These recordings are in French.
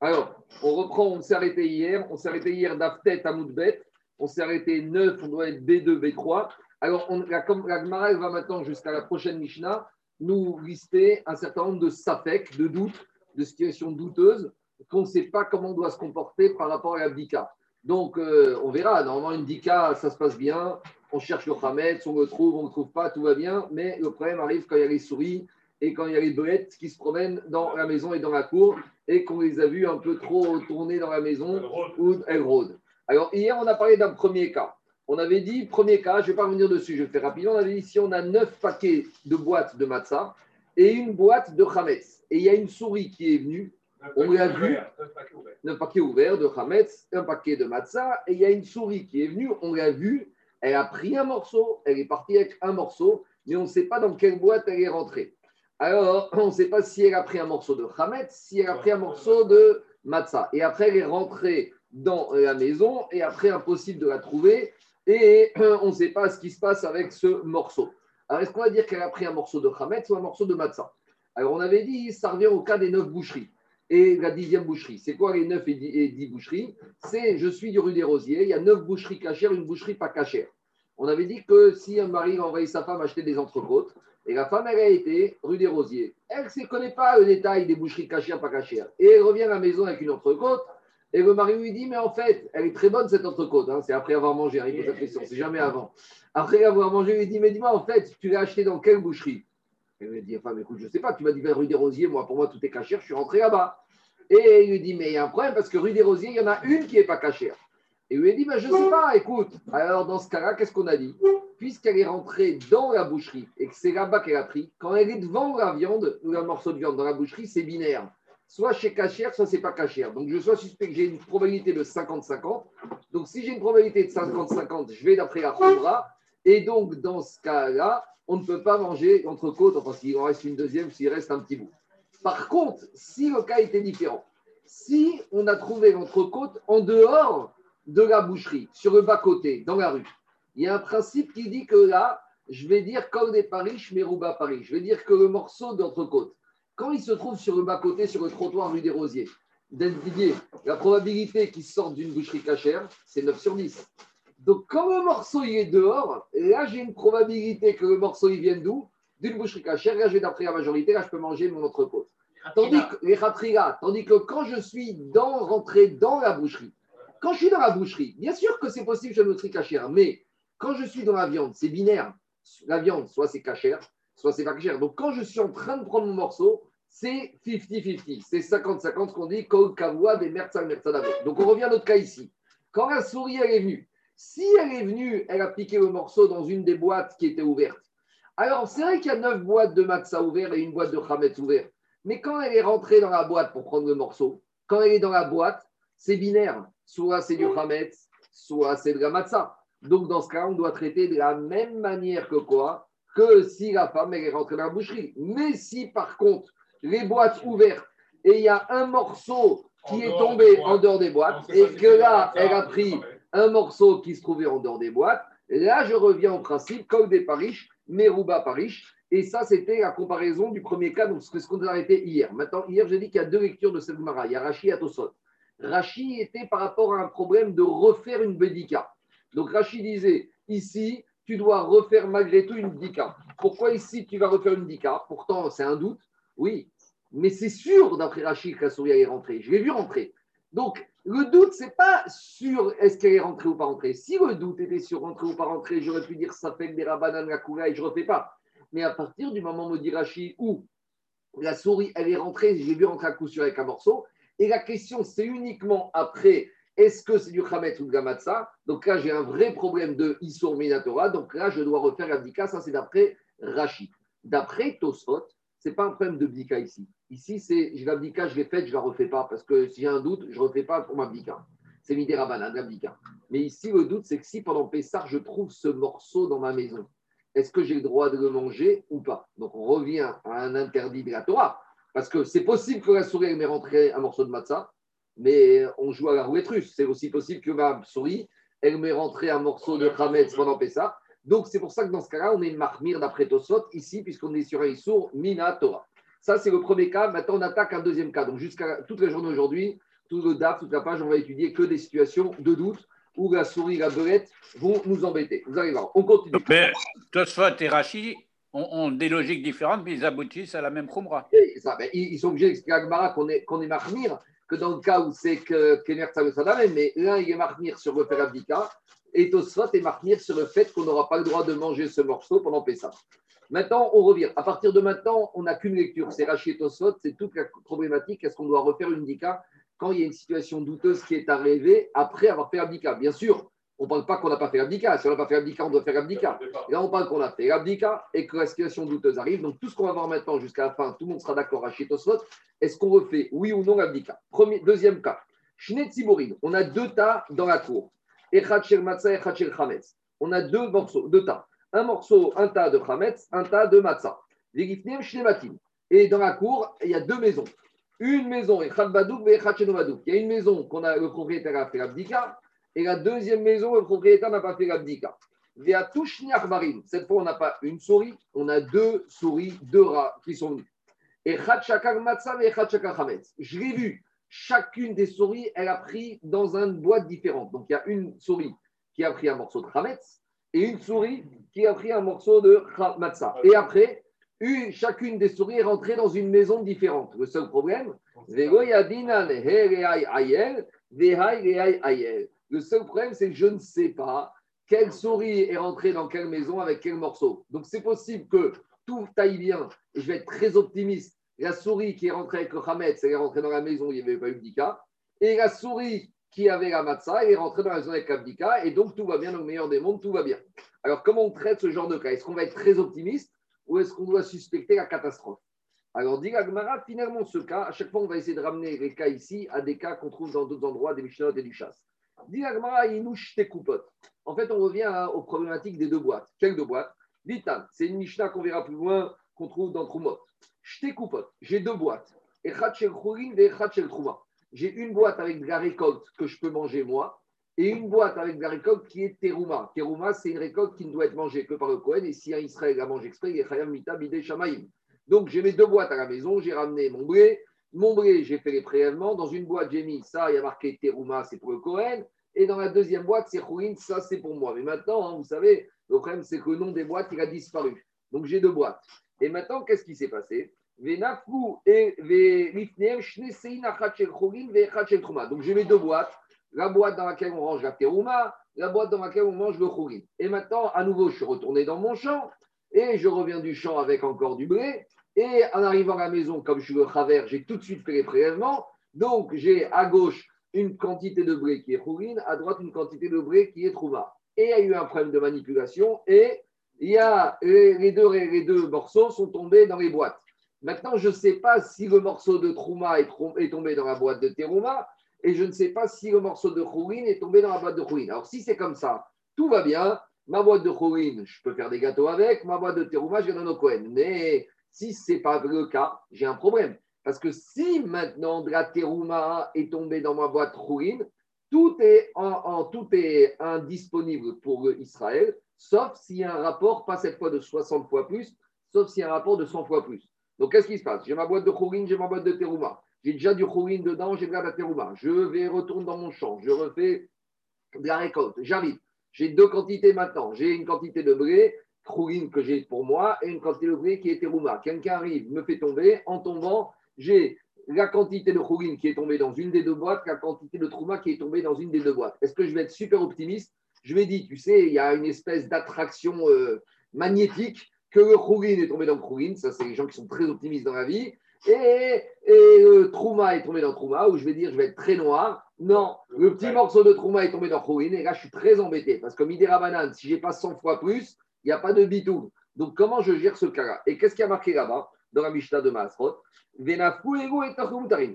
Alors, on reprend, on s'est arrêté hier. On s'est arrêté hier d'Aftet à Moudbet. On s'est arrêté 9, on doit être B2, B3. Alors, on, la, la va maintenant jusqu'à la prochaine Mishnah nous lister un certain nombre de safek, de doutes, de situations douteuses, qu'on ne sait pas comment on doit se comporter par rapport à l'abdika. Donc, euh, on verra. Normalement, une dika, ça se passe bien. On cherche le Hametz, on le trouve, on ne le trouve pas, tout va bien. Mais le problème arrive quand il y a les souris et quand il y a les bêtes qui se promènent dans la maison et dans la cour et qu'on les a vus un peu trop tourner dans la maison ou elles rôdent. Alors, hier, on a parlé d'un premier cas. On avait dit, premier cas, je ne vais pas revenir dessus, je vais faire rapidement. On avait dit, si on a neuf paquets de boîtes de matzah et une boîte de chametz, et il y a une souris qui est venue, on l'a vu, neuf paquets ouverts de chametz, un paquet de matzah, et il y a une souris qui est venue, on l'a vu, elle a pris un morceau, elle est partie avec un morceau, mais on ne sait pas dans quelle boîte elle est rentrée. Alors, on ne sait pas si elle a pris un morceau de chametz, si elle a pris un morceau de matzah. Et après, elle est rentrée dans la maison, et après, impossible de la trouver et on ne sait pas ce qui se passe avec ce morceau. Alors, est-ce qu'on va dire qu'elle a pris un morceau de Hametz ou un morceau de Matzah? Alors, on avait dit, ça revient au cas des neuf boucheries. Et la dixième boucherie, c'est quoi les neuf et dix, boucheries? C'est, je suis du rue des Rosiers, il y a neuf boucheries cachères, une boucherie pas cachère. On avait dit que si un mari envoyé sa femme acheter des entrecôtes, et la femme, elle a été rue des Rosiers, elle ne connaît pas le détail des boucheries cachères, pas cachères. Et elle revient à la maison avec une entrecôte, et le mari lui dit, mais en fait, elle est très bonne cette entrecôte. Hein. c'est après avoir mangé, hein, il pose la question, c'est jamais avant. Après avoir mangé, il lui dit, mais dis-moi, en fait, tu l'as acheté dans quelle boucherie? Elle lui dit, enfin, écoute, je ne sais pas, tu m'as dit rue des Rosiers, moi, pour moi, tout est cachère, je suis rentré là-bas. Et il lui dit, mais il y a un problème parce que rue des Rosiers, il y en a une qui n'est pas cachère. Et lui dit, mais je ne sais pas, écoute. Alors, dans ce cas-là, qu'est-ce qu'on a dit? Puisqu'elle est rentrée dans la boucherie et que c'est là-bas qu'elle a pris, quand elle est devant la viande, ou un morceau de viande dans la boucherie, c'est binaire soit chez cachère, soit c'est pas cachère. Donc je sois suspect que j'ai une probabilité de 50-50. Donc si j'ai une probabilité de 50-50, je vais d'après la Khobra. Et donc dans ce cas-là, on ne peut pas manger côtes, enfin s'il en reste une deuxième, s'il reste un petit bout. Par contre, si le cas était différent, si on a trouvé l'entrecôte en dehors de la boucherie, sur le bas-côté, dans la rue, il y a un principe qui dit que là, je vais dire comme des Paris, Merouba Paris. Je vais dire que le morceau d'entrecôte, quand il se trouve sur le bas-côté, sur le trottoir rue des Rosiers, Didier, la probabilité qu'il sorte d'une boucherie cachère, c'est 9 sur 10. Donc, quand le morceau il est dehors, là, j'ai une probabilité que le morceau il vienne d'où? D'une boucherie cachère. Là, je vais d'après la majorité, là, je peux manger mon entrecôte. Tandis que, les tandis que quand je suis dans, rentré dans la boucherie, quand je suis dans la boucherie, bien sûr que c'est possible que je boucherie cachère, mais quand je suis dans la viande, c'est binaire. La viande, soit c'est cachère, soit c'est pas cachère. Donc, quand je suis en train de prendre mon morceau, c'est 50-50. C'est 50-50 qu'on dit Kol Kavua des Donc on revient à notre cas ici. Quand la souris elle est venue, si elle est venue, elle a piqué le morceau dans une des boîtes qui était ouverte. Alors c'est vrai qu'il y a neuf boîtes de matzah ouvertes et une boîte de chametz ouverte. Mais quand elle est rentrée dans la boîte pour prendre le morceau, quand elle est dans la boîte, c'est binaire. Soit c'est du chametz, soit c'est de la matzah. Donc dans ce cas, on doit traiter de la même manière que quoi? Que si la femme elle est rentrée dans la boucherie. Mais si par contre, les boîtes ouvertes et il y a un morceau qui est tombé en dehors des boîtes et que là, elle a pris un morceau qui se trouvait en dehors des boîtes, là, je reviens au principe, comme des parish, Meruba parish. Et ça, c'était la comparaison du premier cas, donc ce qu'on a arrêté hier. Maintenant, hier, j'ai dit qu'il y a deux lectures de cette. Il y a Rashi et Atosot. Rashi était par rapport à un problème de refaire une bédika. Donc Rashi disait, ici, tu dois refaire malgré tout une dika. Pourquoi ici tu vas refaire une dika Pourtant, c'est un doute. Oui, mais c'est sûr, d'après Rachid, que la souris est rentrée. Je l'ai vu rentrer. Donc, le doute, c'est pas sur est-ce qu'elle est rentrée ou pas rentrée. Si le doute était sur rentrer ou pas rentrer, j'aurais pu dire ça fait des rabanan la et je refais pas. Mais à partir du moment, me dit Rachid, où la souris, elle est rentrée, j'ai vu rentrer à coup sûr avec un morceau. Et la question, c'est uniquement après, est-ce que c'est du Khamet ou de Gamatsa Donc là, j'ai un vrai problème de Issour Minatora. Donc là, je dois refaire l'abdika. Ça, c'est d'après Rachid. D'après Tosfot, ce n'est pas un problème de bdika ici. Ici, c'est je l'abdika, je l'ai faite, je ne la refais pas. Parce que si j'ai un doute, je ne refais pas pour ma bdika. C'est midera banane, l'abdika. Mais ici, le doute, c'est que si pendant Pessar, je trouve ce morceau dans ma maison, est-ce que j'ai le droit de le manger ou pas? Donc, on revient à un interdit de la Torah. Parce que c'est possible que la souris m'ait rentré un morceau de matzah, mais on joue à la roulette russe. C'est aussi possible que ma souris, elle m'ait rentré un morceau de Khametz pendant Pessah. Donc, c'est pour ça que dans ce cas-là, on est marmire d'après Tosot, ici, puisqu'on est sur un Issour Mina Torah. Ça, c'est le premier cas. Maintenant, on attaque un deuxième cas. Donc, jusqu'à toute la journée aujourd'hui, tout le DAF, toute la page, on va étudier que des situations de doute où la souris la belette vont nous embêter. Vous allez voir, on continue. Mais Tosfot et ont, des logiques différentes, mais ils aboutissent à la même khumra. ils, sont obligés d'expliquer à qu'on est, qu'on est que dans le cas où c'est que Kener Sadame, mais l'un est marmire sur le fer et Tosfot est marmire sur le fait qu'on n'aura pas le droit de manger ce morceau pendant Pessah. Maintenant, on revient. À partir de maintenant, on n'a qu'une lecture. C'est Rachi et Tosfot, c'est toute la problématique. Est-ce qu'on doit refaire une dika quand il y a une situation douteuse qui est arrivée après avoir fait abdika. Bien sûr, on ne parle pas qu'on n'a pas fait abdika. Si on n'a pas fait abdika, on doit faire abdika. là, on parle qu'on a fait abdika et que la situation douteuse arrive. Donc, tout ce qu'on va voir maintenant jusqu'à la fin, tout le monde sera d'accord à Tosfot. Est-ce qu'on refait, oui ou non, l'abdika? Deuxième cas. On a deux tas dans la cour. On a deux morceaux, deux tas. Un morceau, un tas de chametz, un tas de matzah. Et dans la cour, il y a deux maisons une maison, et Il y a une maison qu'on a, le propriétaire a fait l'abdika, et la deuxième maison, le propriétaire n'a pas fait l'abdika. Cette fois, on n'a pas une souris, on a deux souris, deux rats qui sont venus. Et Je l'ai vu, chacune des souris, elle a pris dans une boîte différente. Donc, il y a une souris qui a pris un morceau de chametz et une souris qui a pris un morceau de matzah. Et après, une, chacune des souris est rentrée dans une maison différente. Le seul problème, le seul problème, c'est que je ne sais pas quelle souris est rentrée dans quelle maison avec quel morceau. Donc c'est possible que tout aille bien, et je vais être très optimiste. La souris qui est rentrée avec le Hametz, elle est rentrée dans la maison, il n'y avait pas eu d'Ika. Et la souris qui avait la elle est rentrée dans la maison avec l'Abdika. Et donc tout va bien, dans le meilleur des mondes, tout va bien. Alors comment on traite ce genre de cas? Est-ce qu'on va être très optimiste ou est-ce qu'on doit suspecter la catastrophe? Alors, dit Gmara, finalement, ce cas, à chaque fois, on va essayer de ramener les cas ici à des cas qu'on trouve dans d'autres endroits, des Mishnah et du chasse. En fait, on revient aux problématiques des deux boîtes. Quelles deux boîtes Ditan, c'est une Mishnah qu'on verra plus loin, qu'on trouve dans Trumot. J'ai deux boîtes. J'ai une boîte avec de la récolte que je peux manger moi, et une boîte avec de la récolte qui est terouma. Terouma, c'est une récolte qui ne doit être mangée que par le Kohen, et si un Israël la mange exprès, il est chayam mita bide shamaim. Donc j'ai mes deux boîtes à la maison, j'ai ramené mon blé. Mon blé, j'ai fait les prélèvements. Dans une boîte, j'ai mis ça, il y a marqué terouma, c'est pour le Kohen. Et dans la deuxième boîte, c'est chouin, ça c'est pour moi. Mais maintenant, hein, vous savez, le problème, c'est que le nom des boîtes, il a disparu. Donc j'ai deux boîtes. Et maintenant, qu'est-ce qui s'est passé? Donc j'ai mes deux boîtes la boîte dans laquelle on range la terouma, la boîte dans laquelle on mange le khourin. Et maintenant, à nouveau, je suis retourné dans mon champ et je reviens du champ avec encore du blé. Et en arrivant à la maison, comme je suis le travers, j'ai tout de suite fait les prélèvements. Donc, j'ai à gauche une quantité de blé qui est khourin, à droite une quantité de blé qui est trouma. Et il y a eu un problème de manipulation et il y a, les, deux, les deux morceaux sont tombés dans les boîtes. Maintenant, je ne sais pas si le morceau de trouma est, tombé dans la boîte de terouma et je ne sais pas si le morceau de Khourin est tombé dans la boîte de Khourin. Alors, si c'est comme ça, tout va bien. Ma boîte de Khourin, je peux faire des gâteaux avec. Ma boîte de Terouma, je donne au Cohen. Mais si ce n'est pas le cas, j'ai un problème. Parce que si maintenant de la Terouma est tombée dans ma boîte Khourin, tout est, en, tout est indisponible pour Israël, sauf s'il y a un rapport, pas cette fois de 60 fois plus, sauf s'il y a un rapport de 100 fois plus. Donc, qu'est-ce qui se passe? J'ai ma boîte de Khourin, j'ai ma boîte de Terouma. J'ai déjà du chouin dedans, j'ai de la terouma. Je vais retourner dans mon champ, je refais de la récolte. J'arrive. J'ai deux quantités maintenant. J'ai une quantité de blé, chouin que j'ai pour moi, et une quantité de blé qui est terouma. Quelqu'un arrive, me fait tomber. En tombant, j'ai la quantité de chouin qui est tombée dans une des deux boîtes, la quantité de trouma qui est tombée dans une des deux boîtes. Est-ce que je vais être super optimiste? Je vais dire, tu sais, il y a une espèce d'attraction euh, magnétique que le chouin est tombé dans le chouin. Ça, c'est les gens qui sont très optimistes dans la vie. Et, et euh, Trouma est tombé dans Trouma, où je vais dire je vais être très noir. Non, le petit morceau de Trouma est tombé dans Khourin, et là je suis très embêté, parce que Midera Banane, si j'ai pas 100 fois plus, il n'y a pas de bitou. Donc comment je gère ce cas-là? Et qu'est-ce qui a marqué là-bas, dans la Mishnah de Maasrot?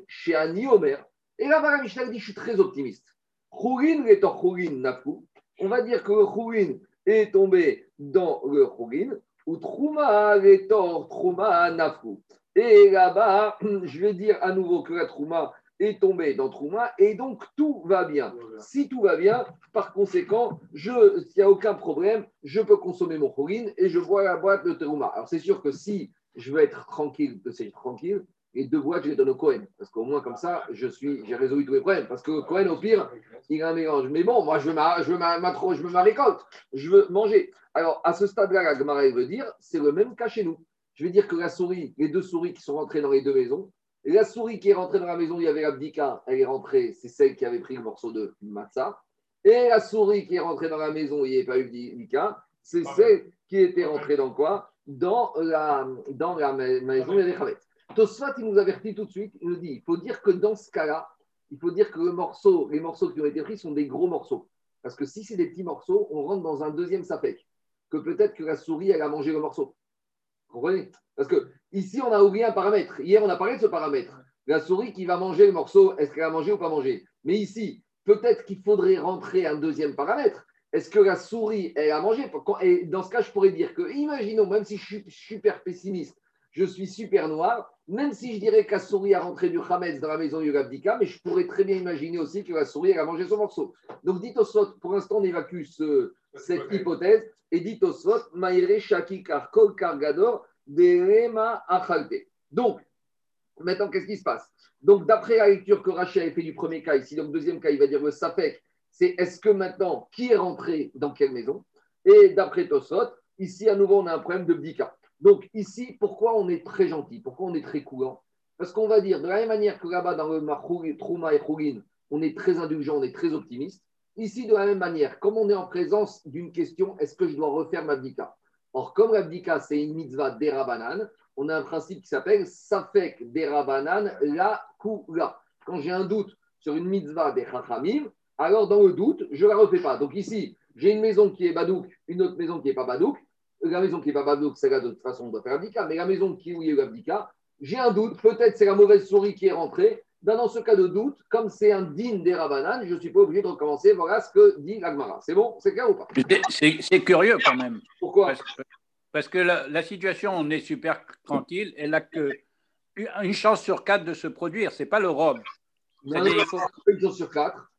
Chez Ani Omer, et là-bas la Mishnah dit je suis très optimiste. Khourin en Khourin Nafou. On va dire que le Khourin est tombé dans le Khourin, ou Trouma en Trouma Nafou. Et là-bas, je vais dire à nouveau que la Trouma est tombée dans Trouma et donc tout va bien. Si tout va bien, par conséquent, s'il n'y a aucun problème, je peux consommer mon chourine et je bois la boîte de Trouma. Alors c'est sûr que si je veux être tranquille, c'est tranquille, les deux boîtes, je les donne au Cohen. Parce qu'au moins, comme ça, je suis, j'ai résolu tous les problèmes. Parce que Cohen, au pire, il a un mélange. Mais bon, moi, je veux ma, je veux ma, je veux ma récolte. Je veux manger. Alors, à ce stade-là, la Gemara veut dire, c'est le même cas chez nous. Je veux dire que la souris, les deux souris qui sont rentrées dans les deux maisons, la souris qui est rentrée dans la maison il y avait l'abdika, elle est rentrée, c'est celle qui avait pris le morceau de matzah. Et la souris qui est rentrée dans la maison il n'y avait pas eu d'abdika, c'est celle qui était rentrée dans quoi? Dans la, dans la maison il y avait. Tosfat, il nous avertit tout de suite, il nous dit, il faut dire que dans ce cas-là, il faut dire que le morceau, les morceaux qui ont été pris sont des gros morceaux. Parce que si c'est des petits morceaux, on rentre dans un deuxième sapek, que peut-être que la souris, elle a mangé le morceau. Vous comprenez? Parce que ici, on a oublié un paramètre. Hier, on a parlé de ce paramètre. La souris qui va manger le morceau, est-ce qu'elle a mangé ou pas mangé? Mais ici, peut-être qu'il faudrait rentrer un deuxième paramètre. Est-ce que la souris, elle a mangé? Et dans ce cas, je pourrais dire que, imaginons, même si je suis super pessimiste, je suis super noir, même si je dirais que la souris a rentré du Hametz dans la maison du Gabdika, mais je pourrais très bien imaginer aussi que la souris elle a mangé son morceau. Donc dites au sot, pour l'instant on évacue cette hypothèse, et dites au sot, Maïre Shakikar Kol Kargador Donc, maintenant qu'est-ce qui se passe? Donc d'après la lecture que Rachel a fait du premier cas, ici, donc deuxième cas, il va dire le Sapek, c'est est-ce que maintenant, qui est rentré dans quelle maison? Et d'après Tosot, ici à nouveau on a un problème de Bdika. Donc ici, pourquoi on est très gentil? Pourquoi on est très coulant Parce qu'on va dire, de la même manière que là-bas dans le Trouma et Khourin, on est très indulgent, on est très optimiste. Ici, de la même manière, comme on est en présence d'une question, est-ce que je dois refaire ma bdika Or, comme l'abdika, c'est une mitzvah derabanan, on a un principe qui s'appelle Safek derabanan la kula. Quand j'ai un doute sur une mitzvah des chachamim, alors dans le doute, je ne la refais pas. Donc ici, j'ai une maison qui est badouk, une autre maison qui n'est pas badouk la maison qui n'est pas Bablouk, c'est là de toute façon, on doit faire l'abdika, mais la maison qui où il y a l'abdika, j'ai un doute, peut-être c'est la mauvaise souris qui est rentrée. Ben, dans ce cas de doute, comme c'est un din des Rabanan, je ne suis pas obligé de recommencer. Voilà ce que dit l'Agmara. C'est bon? C'est clair ou pas? C'est curieux quand même. Pourquoi? Parce que, la, situation, on est super tranquille. Elle n'a que une chance sur quatre de se produire. Ce n'est pas le robe. Une chance sur quatre.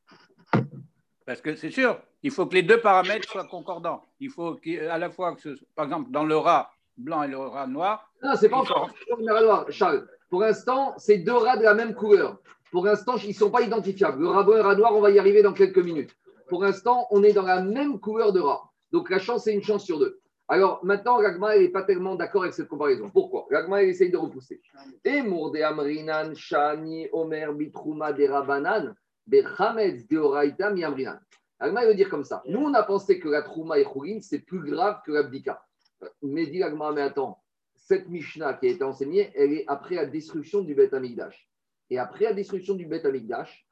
Parce que c'est sûr, il faut que les deux paramètres soient concordants. Il faut à la fois que, ce, par exemple, dans le rat blanc et le rat noir. Non, c'est pas encore le rat noir, Charles. Pour l'instant, c'est deux rats de la même couleur. Pour l'instant, ils ne sont pas identifiables. Le rat le rat noir, on va y arriver dans quelques minutes. Pour l'instant, on est dans la même couleur de rat. Donc la chance, c'est une chance sur deux. Alors maintenant, Ragma n'est pas tellement d'accord avec cette comparaison. Pourquoi? Ragma essaye de repousser. Et de Amrinan, Shani, Omer, Bitrouma, Derabanan, Bechametz, Deoraita, Miamrinan. Agma veut dire comme ça. Nous, on a pensé que la Trouma et Khourin, c'est plus grave que l'Abdika. Mais dit Agma, mais attends, cette Mishnah qui a été enseignée, elle est après la destruction du Beth Amikdash. Et après la destruction du Beth Amikdash,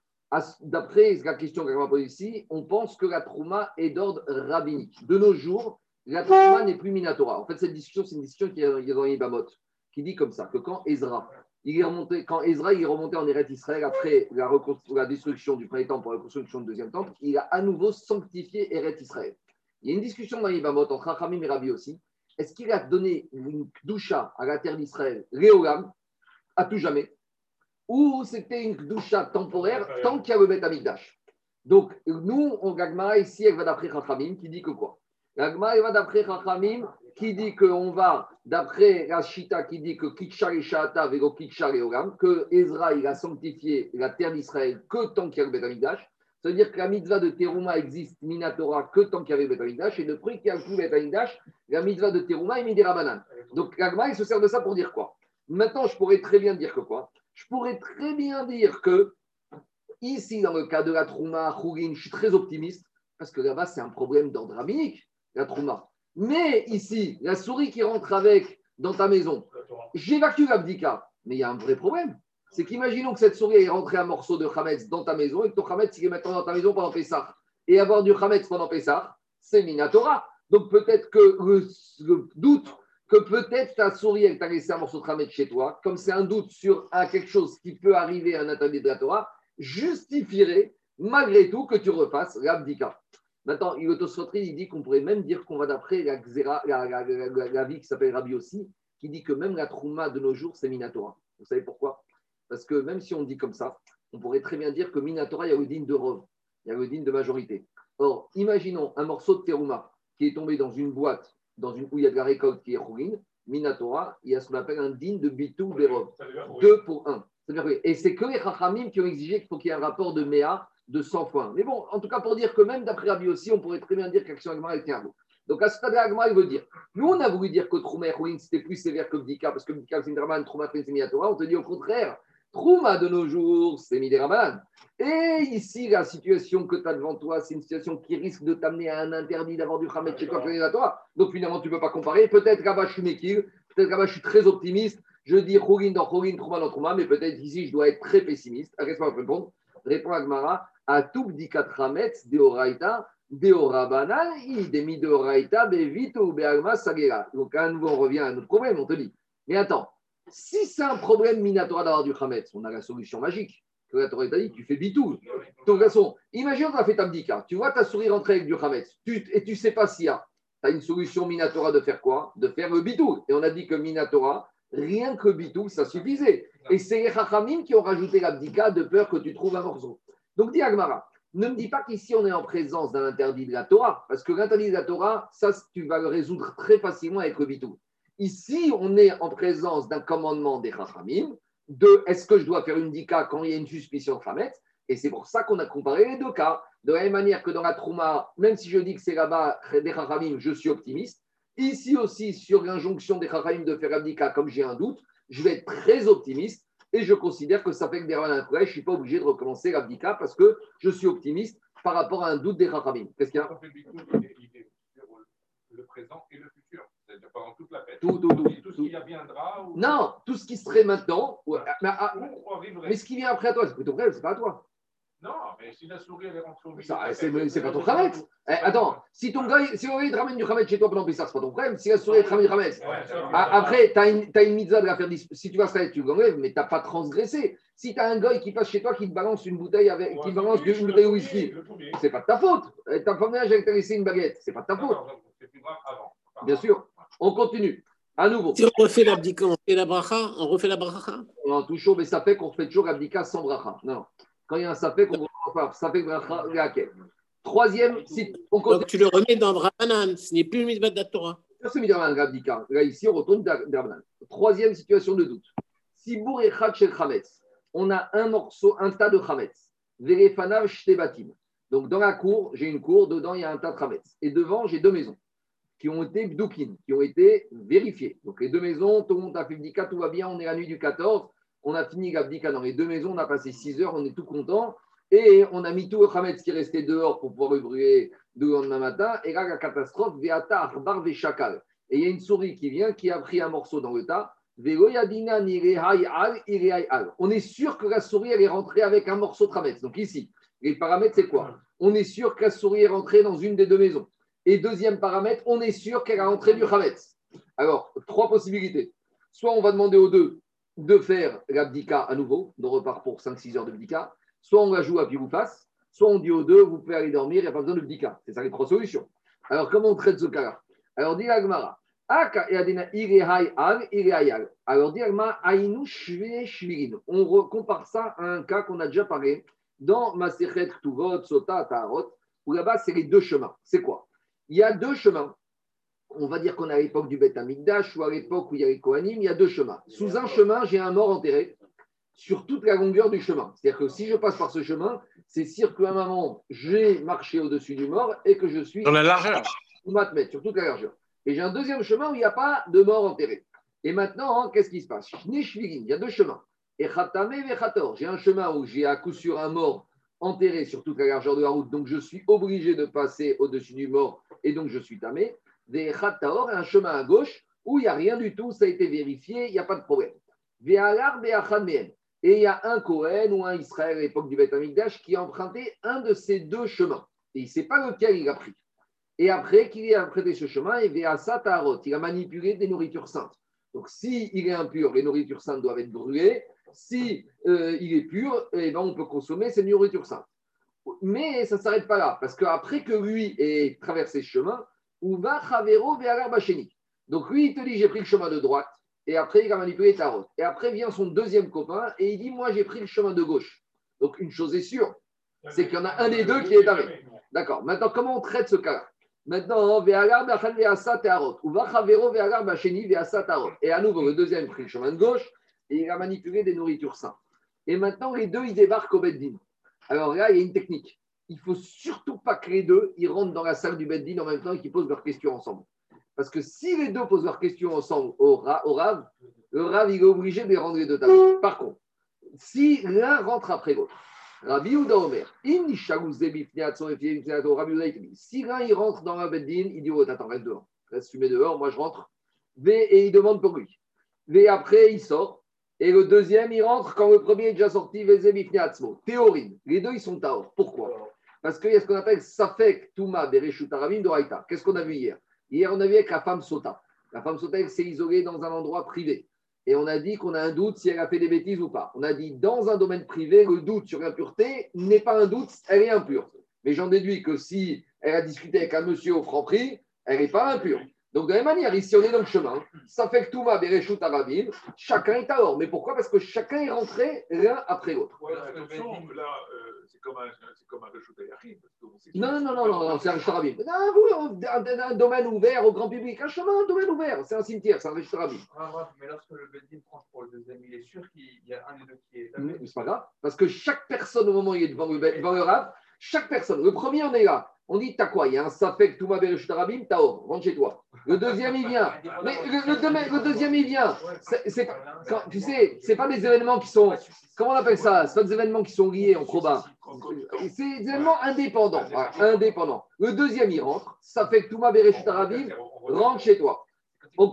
d'après la question qu'Agma pose ici, on pense que la Trouma est d'ordre rabbinique. De nos jours, la Trouma n'est plus Minatora. En fait, cette discussion, c'est une discussion qui est dans Ibamot, qui dit comme ça, que quand Ezra il est remonté, quand remonté en Eretz Israël après la, destruction du premier temple pour la construction du deuxième temple, il a à nouveau sanctifié Eretz Israël. Il y a une discussion dans l'Ibamot entre Rachamim et Rabbi aussi. Est-ce qu'il a donné une doucha à la terre d'Israël, Réolam, à tout jamais, ou c'était une doucha temporaire tant qu'il y a le Beth Amikdash Donc, nous, on Gagma, ici, elle va d'après Rachamim qui dit que quoi? Gagma, elle va d'après Rachamim qui dit qu'on va, d'après la Shita qui dit que Kitchar et Shata vego Ogam, que Ezra il a sanctifié la terre d'Israël que tant qu'il y a le Betamidash. C'est-à-dire que la mitzvah de Teruma existe, Minatora, que tant qu'il y avait le Betamidash. Et depuis qu'il y a le Betamidash, la mitzvah de Teruma est Midera Banan. Donc l'Agma, il se sert de ça pour dire quoi? Maintenant, je pourrais très bien dire que quoi? Je pourrais très bien dire que, ici, dans le cas de la Trouma, Khourin, je suis très optimiste, parce que là-bas, c'est un problème d'ordre rabbinique, la Trouma. Mais ici, la souris qui rentre avec dans ta maison, j'évacue l'abdika. Mais il y a un vrai problème. C'est qu'imaginons que cette souris est rentrée un morceau de Hametz dans ta maison et que ton Hametz il est maintenant dans ta maison pendant Pessah. Et avoir du Hametz pendant Pessah, c'est Minatora. Donc peut-être que le, doute que peut-être ta souris, elle t'a laissé un morceau de Hametz chez toi, comme c'est un doute sur quelque chose qui peut arriver à un interdit de la Torah, justifierait malgré tout que tu refasses l'abdika. Maintenant, il il dit qu'on pourrait même dire qu'on va d'après la, la, vie qui s'appelle Rabbi aussi, qui dit que même la Trouma de nos jours, c'est Minatora. Vous savez pourquoi? Parce que même si on dit comme ça, on pourrait très bien dire que Minatora, il y a le digne de Rov, il y a le digne de majorité. Or, imaginons un morceau de Terouma qui est tombé dans une boîte dans une, où il y a de la récolte qui est rouine. Minatora, il y a ce qu'on appelle un din de Bitou Berov. Deux pour un. Et c'est que les Chachamim qui ont exigé qu'il faut qu'il y ait un rapport de Méa de 100 points. Mais bon, en tout cas, pour dire que même d'après Rabbi aussi, on pourrait très bien dire qu'Action Agmara est un Donc à ce stade-là, Agmara, il veut dire nous, on a voulu dire que Trouma et c'était plus sévère que Bdika, parce que Bdika, c'est une Trouma, c'est une On te dit au contraire, Trouma de nos jours, c'est Midiraman. Et ici, la situation que tu as devant toi, c'est une situation qui risque de t'amener à un interdit d'avoir du Khamet chez toi, à toi. Donc finalement, tu ne peux pas comparer. Peut-être là-bas, je suis Mekil, peut-être là-bas, je suis très optimiste. Je dis Khourin dans Khourin, Trouma dans Trouma, mais peut-être ici, je dois être très pessimiste. Reste-moi répondre. Répond Agmara à tout Bdikat Khametz, Deoraita, Deorabana, Idemi Deoraita, Bevito, Beagma, Sagera. Donc à nouveau, on revient à notre problème, on te dit. Mais attends, si c'est un problème minatoire d'avoir du Khametz, on a la solution magique. Que la Torah t'a dit, tu fais bitou. Toute façon, imagine tu as fait ta bdika, tu vois ta souris rentrer avec du Khametz, et tu sais pas s'il y a. Tu as une solution minatora de faire quoi? De faire le bitou. Et on a dit que minatora, rien que bitou, ça suffisait. Et c'est les Chachamim qui ont rajouté l'abdika de peur que tu trouves un morceau. Donc, dis Agmara, ne me dis pas qu'ici on est en présence d'un interdit de la Torah, parce que l'interdit de la Torah, ça, tu vas le résoudre très facilement avec le bitou. Ici, on est en présence d'un commandement des Chachamim, de est-ce que je dois faire une dika quand il y a une suspicion de Hametz Et c'est pour ça qu'on a comparé les deux cas. De la même manière que dans la Trouma, même si je dis que c'est là-bas des Chachamim, je suis optimiste. Ici aussi, sur l'injonction des Chachamim de faire dika, comme j'ai un doute, je vais être très optimiste et je considère que ça fait que derrière un je ne suis pas obligé de recommencer l'abdika parce que je suis optimiste par rapport à un doute des Chachamim. Qu'est-ce qu'il y a? Le présent et le futur pendant toute la fête. Tout, tout, tout. tout, ce qui viendra Non, tout ce qui serait maintenant. mais, ah, mais, ce qui vient après à toi, c'est pas à toi. Non, mais si la souris elle est rentrée au C'est pas ton Khamet. Eh, attends, si ton gars, si on te ramène du Khamet chez toi pendant Pessah, c'est pas ton problème. Si la souris te ramène du Khamet. Ah, après, tu as, une, as une mitzvah de la faire Si tu vas se tu l'enlèves, mais tu n'as pas transgressé. Si tu as un gars qui passe chez toi, qui te balance une bouteille avec, qui balance une bouteille de whisky, c'est pas de ta faute. Ta femme, elle t'a laissé une baguette, c'est pas de ta faute. C'est plus grave avant. Bien sûr. On continue. À nouveau. Si on refait l'abdika, on fait la bracha, on refait la bracha? Non, toujours, mais ça fait qu'on refait toujours l'abdika sans bracha. Non. Quand il y a un sapek, on refait ça fait bracha, Troisième, si on continue. Donc tu le remets dans Brahmanan, ce n'est plus une mitzvah de la Torah. C'est l'abdika. Là, ici, on retourne dans Troisième situation de doute. Si Bourrechat shel Chametz, on a un morceau, un tas de Chametz. Verefanav shtebatim. Donc dans la cour, j'ai une cour, dedans il y a un tas de Chametz. Et devant, j'ai deux maisons qui ont été bdoukin, qui ont été vérifiés. Donc les deux maisons, tout le monde a fait bdika, tout va bien, on est la nuit du 14, on a fini l'abdika dans les deux maisons, on a passé 6 heures, on est tout content, et on a mis tout le khametz qui restait dehors pour pouvoir le brûler le lendemain matin, et là la catastrophe. Et il y a une souris qui vient, qui a pris un morceau dans le tas, on est sûr que la souris elle est rentrée avec un morceau de khametz. Donc ici, les paramètres, c'est quoi? On est sûr que la souris est rentrée dans une des deux maisons. Et deuxième paramètre, on est sûr qu'elle a entré du Hametz. Alors, trois possibilités. Soit on va demander aux deux de faire l'abdika à nouveau, on repart pour 5-6 heures de bdika. Soit on la joue à face. Soit on dit aux deux, vous pouvez aller dormir, il n'y a pas besoin de bdika. C'est ça les trois solutions. Alors, comment on traite ce cas-là Alors, dit Agmara. Alors, dit on compare ça à un cas qu'on a déjà parlé dans Maserhet Tuvot, Sota, Taharot, où là-bas, c'est les deux chemins. C'est quoi il y a deux chemins. On va dire qu'on est à l'époque du Beth Amikdash ou à l'époque où il y a les Kohanim, il y a deux chemins. Sous un chemin, j'ai un mort enterré sur toute la longueur du chemin. C'est-à-dire que si je passe par ce chemin, c'est sûr qu'à un moment, j'ai marché au-dessus du mort et que je suis. Dans la largeur. sur toute la largeur. Et j'ai un deuxième chemin où il n'y a pas de mort enterré. Et maintenant, qu'est-ce qui se passe? Il y a deux chemins. Et J'ai un chemin où j'ai à coup sur un mort enterré sur toute la largeur de la route, donc je suis obligé de passer au-dessus du mort et donc je suis tamé. Des Khattaor, un chemin à gauche où il n'y a rien du tout, ça a été vérifié, il n'y a pas de problème. Et il y a un Cohen ou un Israël à l'époque du Beth Amikdash qui a emprunté un de ces deux chemins. Et il ne sait pas lequel il a pris. Et après qu'il a emprunté ce chemin, il a manipulé des nourritures saintes. Donc s'il il est impur, les nourritures saintes doivent être brûlées. Si euh, il est pur, eh ben, on peut consommer ces nourritures saintes. Mais ça ne s'arrête pas là, parce qu'après que lui ait traversé ce chemin, ou va Chavero Bacheni. Donc lui, il te dit j'ai pris le chemin de droite, et après il a manipulé ta route. Et après vient son deuxième copain, et il dit moi j'ai pris le chemin de gauche. Donc une chose est sûre, c'est qu'il y en a un des deux qui est arrêté. D'accord. Maintenant, comment on traite ce cas-là? Maintenant, Teharot. Et à nouveau, le deuxième prit le chemin de gauche et il a manipulé des nourritures saines. Et maintenant, les deux, ils débarquent au Beddin. Alors là, il y a une technique. Il ne faut surtout pas que les deux, ils rentrent dans la salle du Beddin en même temps et qu'ils posent leurs questions ensemble. Parce que si les deux posent leurs questions ensemble au, Ra- au Rav, le Rav, il est obligé de les rendre les deux tables. Par contre, si l'un rentre après l'autre, Rabbi Ouda Omer, et si l'un il rentre dans la Beddin, il dit, oh, attends, reste dehors. Reste fumé dehors, moi je rentre. Et il demande pour lui. V, après, il sort. Et le deuxième, il rentre quand le premier est déjà sorti. Théorine. Les deux, ils sont Taor. Pourquoi? Parce qu'il y a ce qu'on appelle Safek Touma Bereshut Aravim Doraita. Qu'est-ce qu'on a vu hier? Hier, on a vu avec la femme Sota. La femme Sota, elle s'est isolée dans un endroit privé. Et on a dit qu'on a un doute si elle a fait des bêtises ou pas. On a dit dans un domaine privé, le doute sur l'impureté n'est pas un doute, elle est impure. Mais j'en déduis que si elle a discuté avec un monsieur au franc prix, elle n'est pas impure. Donc de la même manière, ici on est dans le chemin, ça fait que Touma, Bereshut, Arabim, chacun est à or. Mais pourquoi? Parce que chacun est rentré l'un après l'autre. Ouais, attention, là, euh, c'est comme un, comme un Reshut Hayachim, parce que on sait- Non, non, non, non, non, c'est un Arabim. Non, vous, on- un, un domaine ouvert au grand public, un chemin, un domaine ouvert, c'est un cimetière, c'est un Reshut Arabim. Ah, ouais, mais lorsque le Beddin tranche pour le deuxième, il est sûr qu'il y a un des deux qui est. Mais c'est pas grave, parce que chaque personne, au moment où il est devant le, devant le Rav, chaque personne, le premier, on est là. On dit, t'as quoi Il y a un Safek, Touma t'as or, rentre chez toi. Le deuxième, il vient. Mais le, deuxième- il vient. Tu sais, c'est pas des événements qui sont. Comment on appelle ça? C'est pas des événements qui sont liés en proba. C'est des événements indépendants. Indépendants. Le deuxième, il rentre. Safek, Touma Bereshut Arabim, rentre chez toi. On,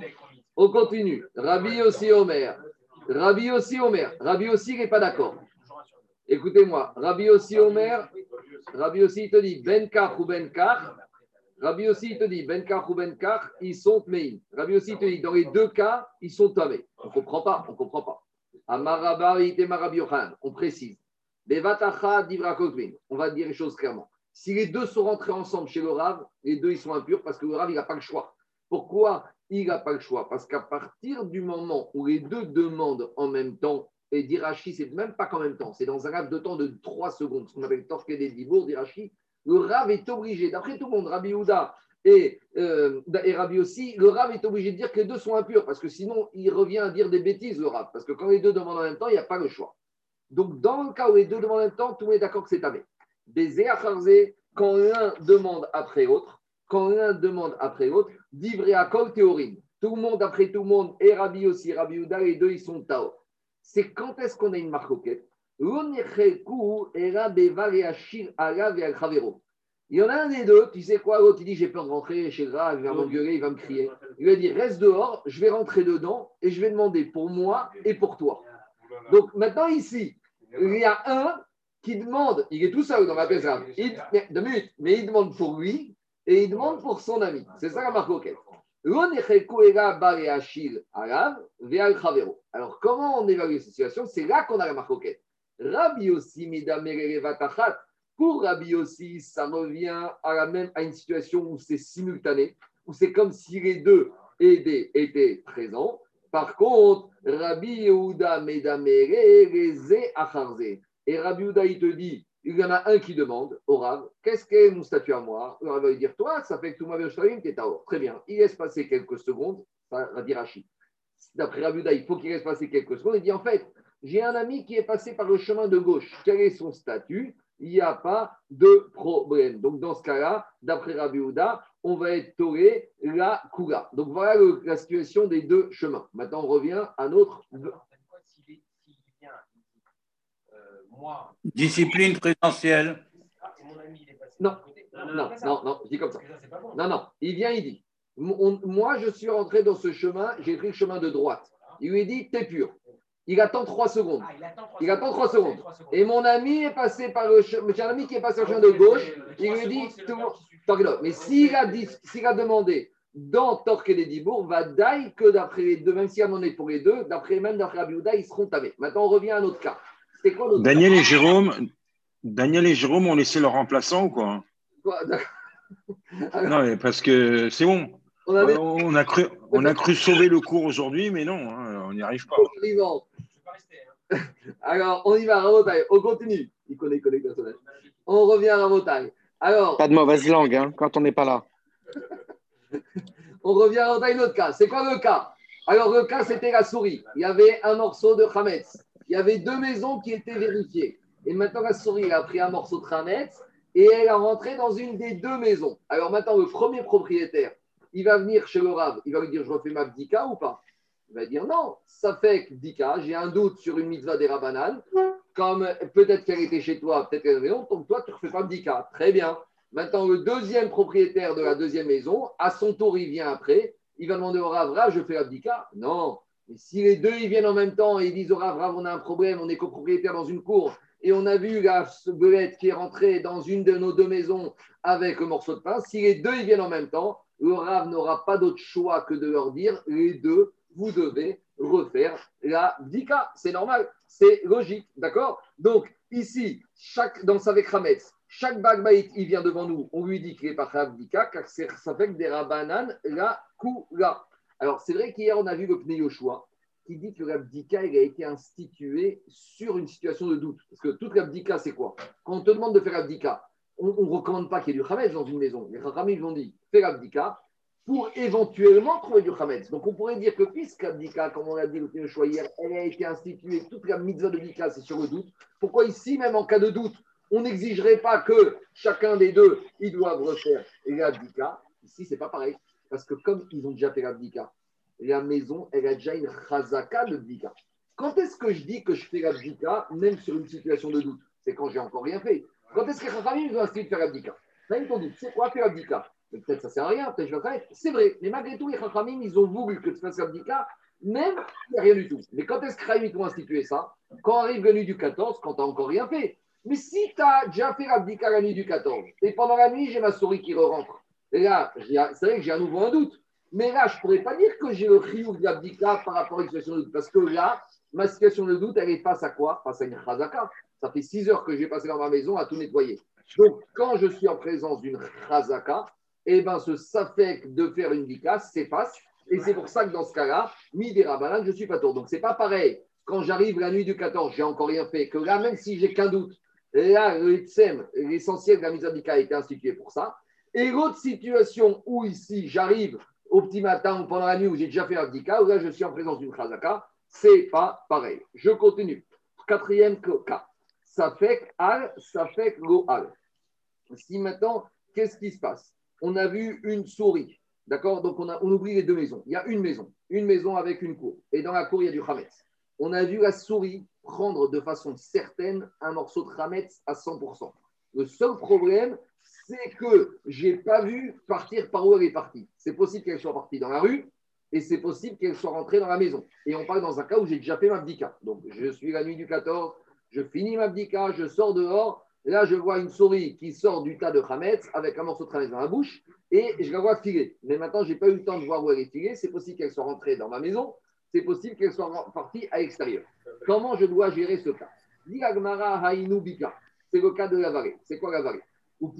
on continue. Rabbi aussi Omer. Rabbi aussi Omer. Rabbi aussi, il n'est pas d'accord. Écoutez-moi. Rabbi aussi Omer. Rabbi aussi, il te dit Ben Kach ou Ben Kach. Rabbi aussi, il te dit Ben Kach ou Ben Kach, ils sont Tmeim. Rabbi aussi, il te dit dans les deux cas, ils sont Tamé. On ne comprend pas. On ne comprend pas. On précise. Bevatacha. On va dire les choses clairement. Si les deux sont rentrés ensemble chez le Rav, les deux ils sont impurs parce que le Rav il n'a pas le choix. Pourquoi il n'a pas le choix? Parce qu'à partir du moment où les deux demandent en même temps, et d'Irachi, c'est même pas qu'en même temps, c'est dans un laps de temps de 3 secondes, ce qu'on appelle Torque des Dibourg d'Irachi, le Rav est obligé, d'après tout le monde, Rabbi Houda et, euh, Rabbi aussi, le Rav est obligé de dire que les deux sont impurs, parce que sinon il revient à dire des bêtises, le Rav, parce que quand les deux demandent en même temps, il n'y a pas le choix. Donc dans le cas où les deux demandent en même temps, tout le monde est d'accord que c'est tamé. Des quand l'un demande après l'autre, quand l'un demande après l'autre, Kol théorine. Tout le monde, après tout le monde, et Rabbi aussi, Rabbi Houda, les deux, ils sont Tao. C'est quand est-ce qu'on a une marcoquette il y en a un des deux, tu sais quoi, l'autre il dit j'ai peur de rentrer chez le il va m'engueuler, il va me crier. Il va dire reste dehors, je vais rentrer dedans et je vais demander pour moi et pour toi. Donc maintenant ici, il y a un qui demande, il est tout seul dans la maison, il, mais, mais il demande pour lui et il demande pour son ami. C'est ça la marcoquette. Alors, comment on évalue cette situation? C'est là qu'on a la marcoquette. Rabbi aussi. Pour Rabbi aussi, ça revient à, la même, à une situation où c'est simultané, où c'est comme si les deux étaient présents. Par contre, Rabbi Yehuda Medamere Reze Acharze. Et Rabbi Yehuda, il te dit, il y en a un qui demande au Rav, qu'est-ce qu'est mon statut à moi? Le Rav va lui dire, toi, ça fait que tout ma vie, tu es Taor. Très bien. Il laisse passer quelques secondes, ça va dire Rachid. D'après Yehuda, il faut qu'il laisse passer quelques secondes. Il dit, en fait, j'ai un ami qui est passé par le chemin de gauche. Quel est son statut? Il n'y a pas de problème. Donc, dans ce cas-là, d'après Yehuda, on va être toré la Kula. Donc, voilà la situation des deux chemins. Maintenant, on revient à notre. S'il est- s'il vient, il dit, euh, moi, Discipline présentielle. et Non. Non, non, non, je dis comme ça. Non, non, il vient, il dit Moi, je suis rentré dans ce chemin, j'ai pris le chemin de droite. Il lui dit T'es pur. Il attend trois secondes. Ah, il attend trois Il attend trois secondes. secondes. Trois secondes. Et mon ami est passé par le chemin, j'ai un ami qui est passé au chemin de gauche, il lui dit tout le monde- Torquedot. Mais s'il a, dit- s'il a demandé dans Torque des Dibourg, va d'aille que d'après les deux, même s'il a demandé pour les deux, d'après même d'après Abiouda, ils seront tamés. Maintenant, on revient à notre cas. Quoi notre Daniel et Jérôme, Daniel et Jérôme ont laissé leur remplaçant ou quoi Quoi Non, mais parce que c'est bon. On avait On a cru, on a cru sauver le cours aujourd'hui, mais non, hein, on n'y arrive pas. hein. Alors, on y va, Rabotaille. On continue. Il connaît, il connaît le personnage. On revient à Rabotaille. Alors, Pas de mauvaise langue hein, quand on n'est pas là. On revient à un autre cas. C'est quoi le cas? Alors, le cas, c'était la souris. Il y avait un morceau de Hametz. Il y avait deux maisons qui étaient vérifiées. Et maintenant, la souris a pris un morceau de Hametz et elle a rentré dans une des deux maisons. Alors maintenant, le premier propriétaire, il va venir chez le Rav, il va lui dire Je refais ma bdika ou pas? Il va dire Non, ça fait bdika, j'ai un doute sur une mitzvah des Rabanan. Comme peut-être qu'elle était chez toi, peut-être qu'elle avait donc toi, tu refais pas bdika. Très bien. Maintenant, le deuxième propriétaire de la deuxième maison, à son tour, il vient après. Il va demander au Rav, Rav, je fais l'abdika Non. Si les deux, ils viennent en même temps et ils disent au Rav, on a un problème, on est copropriétaire dans une cour, et on a vu la belette qui est rentrée dans une de nos deux maisons avec le morceau de pain, si les deux, ils viennent en même temps, le Rav n'aura pas d'autre choix que de leur dire, les deux, vous devez refaire la bdika. C'est normal, c'est logique, d'accord? Donc, ici, chaque, dans Savek Hametz, chaque bagbaït, il vient devant nous, on lui dit qu'il est pas Abdika, car ça fait que des rabanan, la kula. Alors, c'est vrai qu'hier, on a vu le Pnei Yoshua, qui dit que l'abdika, il a été institué sur une situation de doute. Parce que toute l'abdika, c'est quoi? Quand on te demande de faire l'abdika, on ne recommande pas qu'il y ait du Hametz dans une maison. Les Rachamim, ils ont dit, fais l'abdika pour éventuellement trouver du Hametz. Donc, on pourrait dire que puisque l'abdika, comme on l'a dit le Pnei Yoshua hier, elle a été instituée, toute la mitzvah de l'abdika, c'est sur le doute. Pourquoi ici, même en cas de doute, on n'exigerait pas que chacun des deux, ils doivent refaire l'abdika. Ici, c'est pas pareil. Parce que comme ils ont déjà fait l'abdika, la maison, elle a déjà une chazaka de bdika. Quand est-ce que je dis que je fais l'abdika, même sur une situation de doute? C'est quand j'ai encore rien fait. Quand est-ce que les Chachamim ont inscrit de faire t'ont dit, c'est quoi faire Mais Peut-être ça sert à rien, peut-être je vais. C'est vrai, mais malgré tout, les Chachamim, ils ont voulu que tu fasses l'abdika, même s'il n'y a rien du tout. Mais quand est-ce que Chachamim ont institué ça? Quand arrive la nuit du 14, quand tu n'as encore rien fait. Mais si tu as déjà fait l'abdika la nuit du 14, et pendant la nuit, j'ai ma souris qui re-rentre, et là, c'est vrai que j'ai à nouveau un doute. Mais là, je ne pourrais pas dire que j'ai le chiyuv de l'abdika par rapport à une situation de doute. Parce que là, ma situation de doute, elle est face à quoi? Face à une chazaka. Ça fait six heures que j'ai passé dans ma maison à tout nettoyer. Donc, quand je suis en présence d'une chazaka, eh ben, ce safek de faire une bika s'efface. Et c'est pour ça que dans ce cas-là, midi rabanan, je suis pas tour. Donc, c'est pas pareil. Quand j'arrive la nuit du 14, j'ai encore rien fait. Que là, même si j'ai qu'un doute, là, l'essentiel de la mise en bika a été institué pour ça. Et l'autre situation où ici, j'arrive au petit matin ou pendant la nuit où j'ai déjà fait l'abdika, où là, je suis en présence d'une chazaka, c'est pas pareil. Je continue. Quatrième cas. Ça fait al, ça fait lo al. Si maintenant, qu'est-ce qui se passe? On a vu une souris. D'accord? Donc, on, a, oublie les deux maisons. Il y a une maison. Une maison avec une cour. Et dans la cour, il y a du Hametz. On a vu la souris prendre de façon certaine un morceau de Hametz à 100%. Le seul problème, c'est que je n'ai pas vu partir par où elle est partie. C'est possible qu'elle soit partie dans la rue et c'est possible qu'elle soit rentrée dans la maison. Et on parle dans un cas où j'ai déjà fait ma bdika. Donc, je suis la nuit du 14, je finis ma bdika, je sors dehors. Là, je vois une souris qui sort du tas de Hametz avec un morceau de Hametz dans la bouche et je la vois filer. Mais maintenant, je n'ai pas eu le temps de voir où elle est filée. C'est possible qu'elle soit rentrée dans ma maison. C'est possible qu'elle soit partie à l'extérieur. Comment je dois gérer ce cas? C'est le cas de la vallée. C'est quoi la vallée. Donc,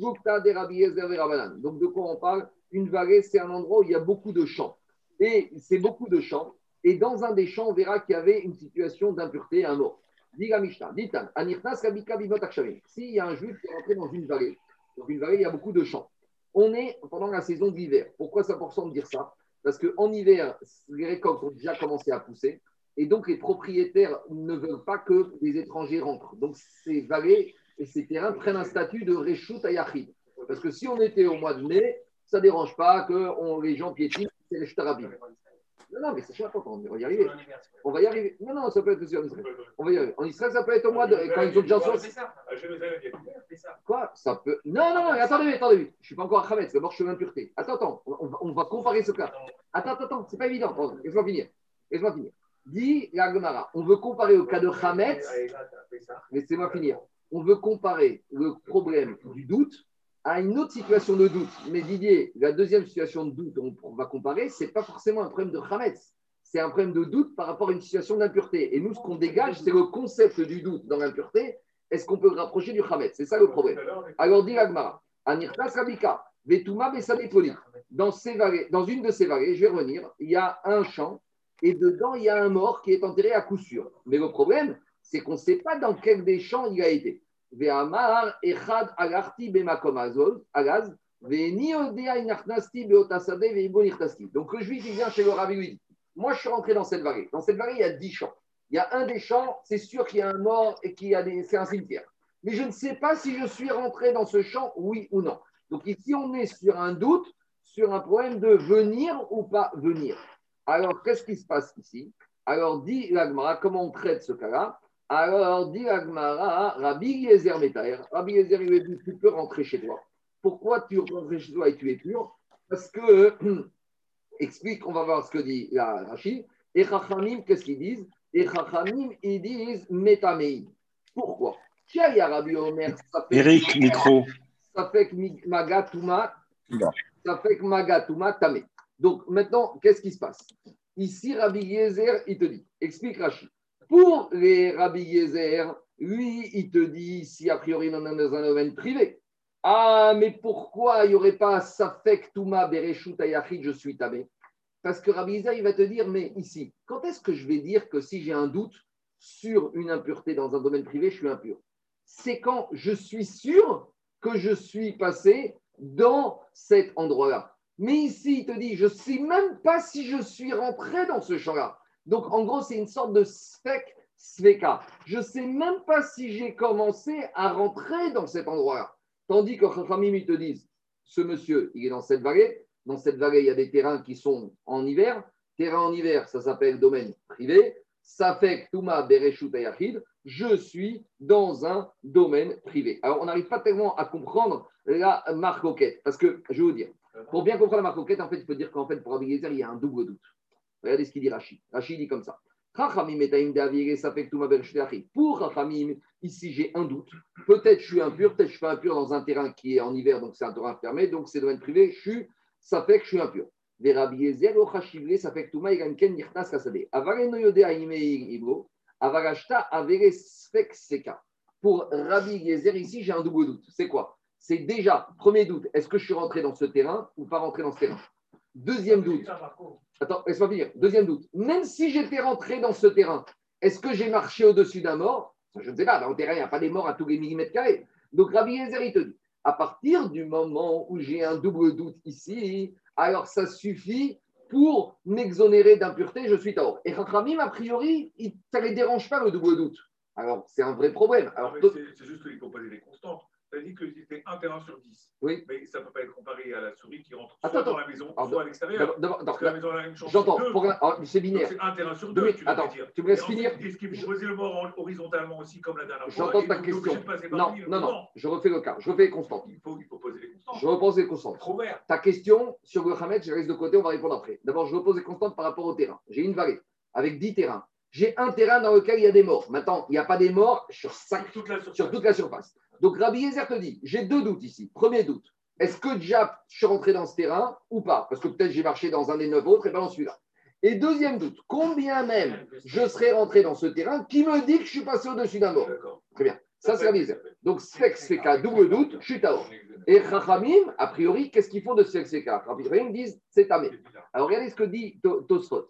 de quoi on parle? Une vallée, c'est un endroit où il y a beaucoup de champs. Et c'est beaucoup de champs. Et dans un des champs, on verra qu'il y avait une situation d'impureté, un mort. Dit Mishnah, dit Tan, Anirtas Rabika. S'il y a un juif qui est rentré dans une vallée, dans une vallée, il y a beaucoup de champs. On est pendant la saison d'hiver. Pourquoi c'est important de dire ça? Parce qu'en hiver, les récoltes ont déjà commencé à pousser. Et donc, les propriétaires ne veulent pas que les étrangers rentrent. Donc, ces vallées et ces terrains prennent un statut de Reshut Ayachid. Parce que si on était au mois de mai, ça ne dérange pas que on- les gens piétinent, c'est les Shtarabim. Non, non, mais c'est pas on va y arriver. On va y arriver. Non, non, ça peut être aussi en Israël. On va y arriver. En Israël, ça peut être au mois de. Quand ils ont déjà sorti. ça. À Jérusalem, il y a combien C'est ça. Quoi? Ça peut. Non, non, non, attendez, attendez. Je ne suis pas encore à Khametz, d'abord je suis impureté. Attends, attends, on va, on va comparer ce cas. Attends, attends, attends, c'est pas évident. Laisse-moi finir. Laisse-moi finir. Dis la Gemara, on veut comparer au cas de Khametz, laissez-moi finir. On veut comparer le problème du doute à une autre situation de doute. Mais Didier, la deuxième situation de doute on, va comparer, ce n'est pas forcément un problème de Khametz. C'est un problème de doute par rapport à une situation d'impureté. Et nous, ce qu'on dégage, c'est le concept du doute dans l'impureté. Est-ce qu'on peut le rapprocher du Khametz C'est ça le problème. Alors, dit l'Agmara, Anirtas Rabika, Vetuma dans une de ces vallées, je vais revenir, il y a un champ et dedans, il y a un mort qui est enterré à coup sûr. Mais le problème, c'est qu'on ne sait pas dans quel des champs il a été. Donc le juif, il vient chez le rabbi, lui dit Moi, je suis rentré dans cette vallée. Dans cette vallée, il y a 10 champs. Il y a un des champs, c'est sûr qu'il y a un mort et qu'il y a des... c'est un cimetière. Mais je ne sais pas si je suis rentré dans ce champ, oui ou non. Donc ici, on est sur un doute, sur un problème de venir ou pas venir. Alors, qu'est-ce qui se passe ici? Alors, dit l'Agmara, comment on traite ce cas-là? Alors, dit l'Agmara, Rabbi Yezer Metaer. Rabbi Yezer, il lui dit Tu peux rentrer chez toi. Pourquoi tu rentres chez toi et tu es pur? Parce que, explique, on va voir ce que dit la Rachid. Et Chachamim, qu'est-ce qu'ils disent? Et Chachamim, ils disent Metamei. Pourquoi? Tiens, il y a Rabbi Omer, ça fait, Eric, micro. ça fait que Magatuma, ça fait que Magatuma Tamé. Donc maintenant, qu'est-ce qui se passe? Ici, Rabbi Yezer, il te dit, explique Rachid. Pour les Rabbi Yezer, lui, il te dit, si a priori on est dans un domaine privé, ah, mais pourquoi il n'y aurait pas Safek Touma Bereshut Ayachid, je suis tamé? Parce que Rabbi Yezer, il va te dire, mais ici, quand est-ce que je vais dire que si j'ai un doute sur une impureté dans un domaine privé, je suis impur? C'est quand je suis sûr que je suis passé dans cet endroit-là. Mais ici, il te dit, je ne sais même pas si je suis rentré dans ce champ-là. Donc, en gros, c'est une sorte de spec, sveka. Je ne sais même pas si j'ai commencé à rentrer dans cet endroit-là. Tandis que Chachamim, ils te disent, ce monsieur, il est dans cette vallée. Dans cette vallée, il y a des terrains qui sont en hiver. Terrain en hiver, ça s'appelle domaine privé. Que Touma Bereshut Ayachid, je suis dans un domaine privé. Alors, on n'arrive pas tellement à comprendre la marcoquette. Parce que, je vais vous dire, pour bien comprendre la marcoquette, en fait, il faut dire qu'en fait, pour Abiezer, il y a un double doute. Regardez ce qu'il dit Rachid. Rachid dit comme ça. Pour Chachamim, ici, j'ai un doute. Peut-être je suis impur, peut-être je suis impur dans un terrain qui est en hiver, donc c'est un terrain fermé, donc c'est domaine privé. Je suis, ça fait que je suis impur. Ça fait que. Pour Rabbi Yezer, ici, j'ai un double doute. C'est quoi? C'est déjà, premier doute, est-ce que je suis rentré dans ce terrain ou pas rentré dans ce terrain? Deuxième doute, attends, laisse-moi finir. Deuxième doute, même si j'étais rentré dans ce terrain, est-ce que j'ai marché au-dessus d'un mort? Je ne sais pas, dans le terrain, il n'y a pas des morts à tous les millimètres carrés. Donc Rabbi Yezer, il te dit, à partir du moment où j'ai un double doute ici, alors ça suffit pour m'exonérer d'impureté, je suis Taor. Et Chachamim, a priori, il- ça ne les dérange pas le double doute. Alors, c'est un vrai problème. Alors, c'est c'est juste qu'il faut poser des constantes. Tu as dit que c'était un terrain sur 10. Oui. Mais ça ne peut pas être comparé à la souris qui rentre Attends, soit attends. dans la maison, Alors, soit à l'extérieur. Parce que la maison a une chance J'entends, deux. la- alors, c'est binaire. C'est un terrain sur deux, mais tu attends, dire. tu me laisses finir Est-ce qu'il faut poser le mort en- horizontalement aussi, comme la dernière fois J'entends ta question. Non, non, non, je refais le cas, je refais les constantes. Il faut, il faut poser les constantes. Je repose les constantes. Trop vert. Ta question sur le Hamed, je laisse de côté, on va répondre après. D'abord, je repose les constantes par rapport au terrain. J'ai une vallée avec 10 terrains. J'ai un terrain dans lequel il y a des morts. Maintenant, il n'y a pas des morts sur, cinq- Sur toute la surface. sur toute la surface. Donc, Rabbi Yezer te dit j'ai deux doutes ici. Premier doute est-ce que déjà je suis rentré dans ce terrain ou pas? Parce que peut-être j'ai marché dans un des neuf autres et pas dans celui-là. Et deuxième doute combien même je serais rentré dans ce terrain qui me dit que je suis passé au-dessus d'un mort? Très bien. Ça, c'est Rabbi Yezer. Donc, Sfek Sfeka, double doute, je suis Taor. Et Chachamim, a priori, qu'est-ce qu'ils font de Sfek Sfeka Chachamim disent c'est tamé. Alors, regardez ce que dit To- Tosfot.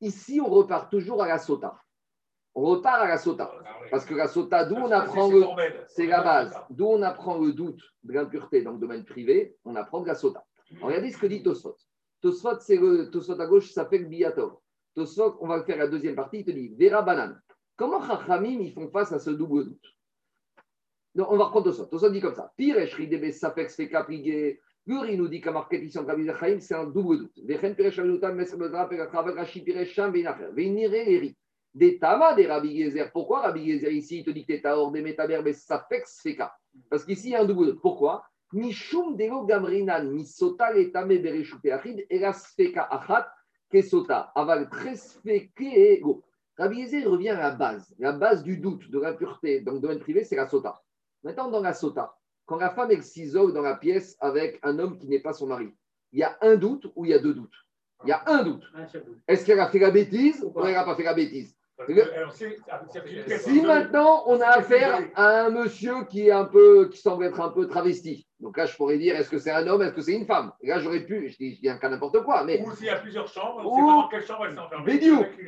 Ici, on repart toujours à la sota. On repart à la sota. Parce que la sota, d'où on apprend le. C'est la base. D'où on apprend le doute de l'impureté dans le domaine privé, on apprend de la sota. Regardez ce que dit Tosfot. Tosfot, c'est le Tosfot à gauche, ça s'appelle Biator. Tosfot, on va le faire la deuxième partie, il te dit Vera Banan. Comment Chachamim ils font face à ce double doute? Donc, On va reprendre Tosfot. Tosfot dit comme ça Pire, Shridebe, Safex, Feka, Prigé. Guri nous dit qu'à marqué ici en Rabbi Zachaim, c'est un double doute. Vechen, Piresh, Avinutam, Mesr, Bedra, Perachavel, Rashi, Piresh, Sham, Beinacher. Veinire, Eri des tamas des Rabbi Gezer. Pourquoi Rabbi Gezer ici, il te dit que tu es taor des métaber, mais ça fait feka Parce qu'ici, il y a un double doute. Pourquoi? Mishum gamrinan, misota le tame bereshute achid, achat, kesota, aval tresfeke ego. Rabbi Gezer revient à la base. La base du doute, de l'impureté dans le domaine privé, c'est la sota. Maintenant, dans la sota, quand la femme elle s'isole dans la pièce avec un homme qui n'est pas son mari, il y a un doute ou il y a deux doutes? Il y a un doute. Est-ce qu'elle a fait la bêtise ou elle n'a pas fait la bêtise? Si maintenant on a affaire à un monsieur qui est un peu, qui semble être un peu travesti, donc là je pourrais dire est-ce que c'est un homme, est-ce que c'est une femme? Là j'aurais pu, je dis, je dis un cas n'importe quoi, mais Ou s'il y a plusieurs chambres, on Ou- pas dans quelle chambre elle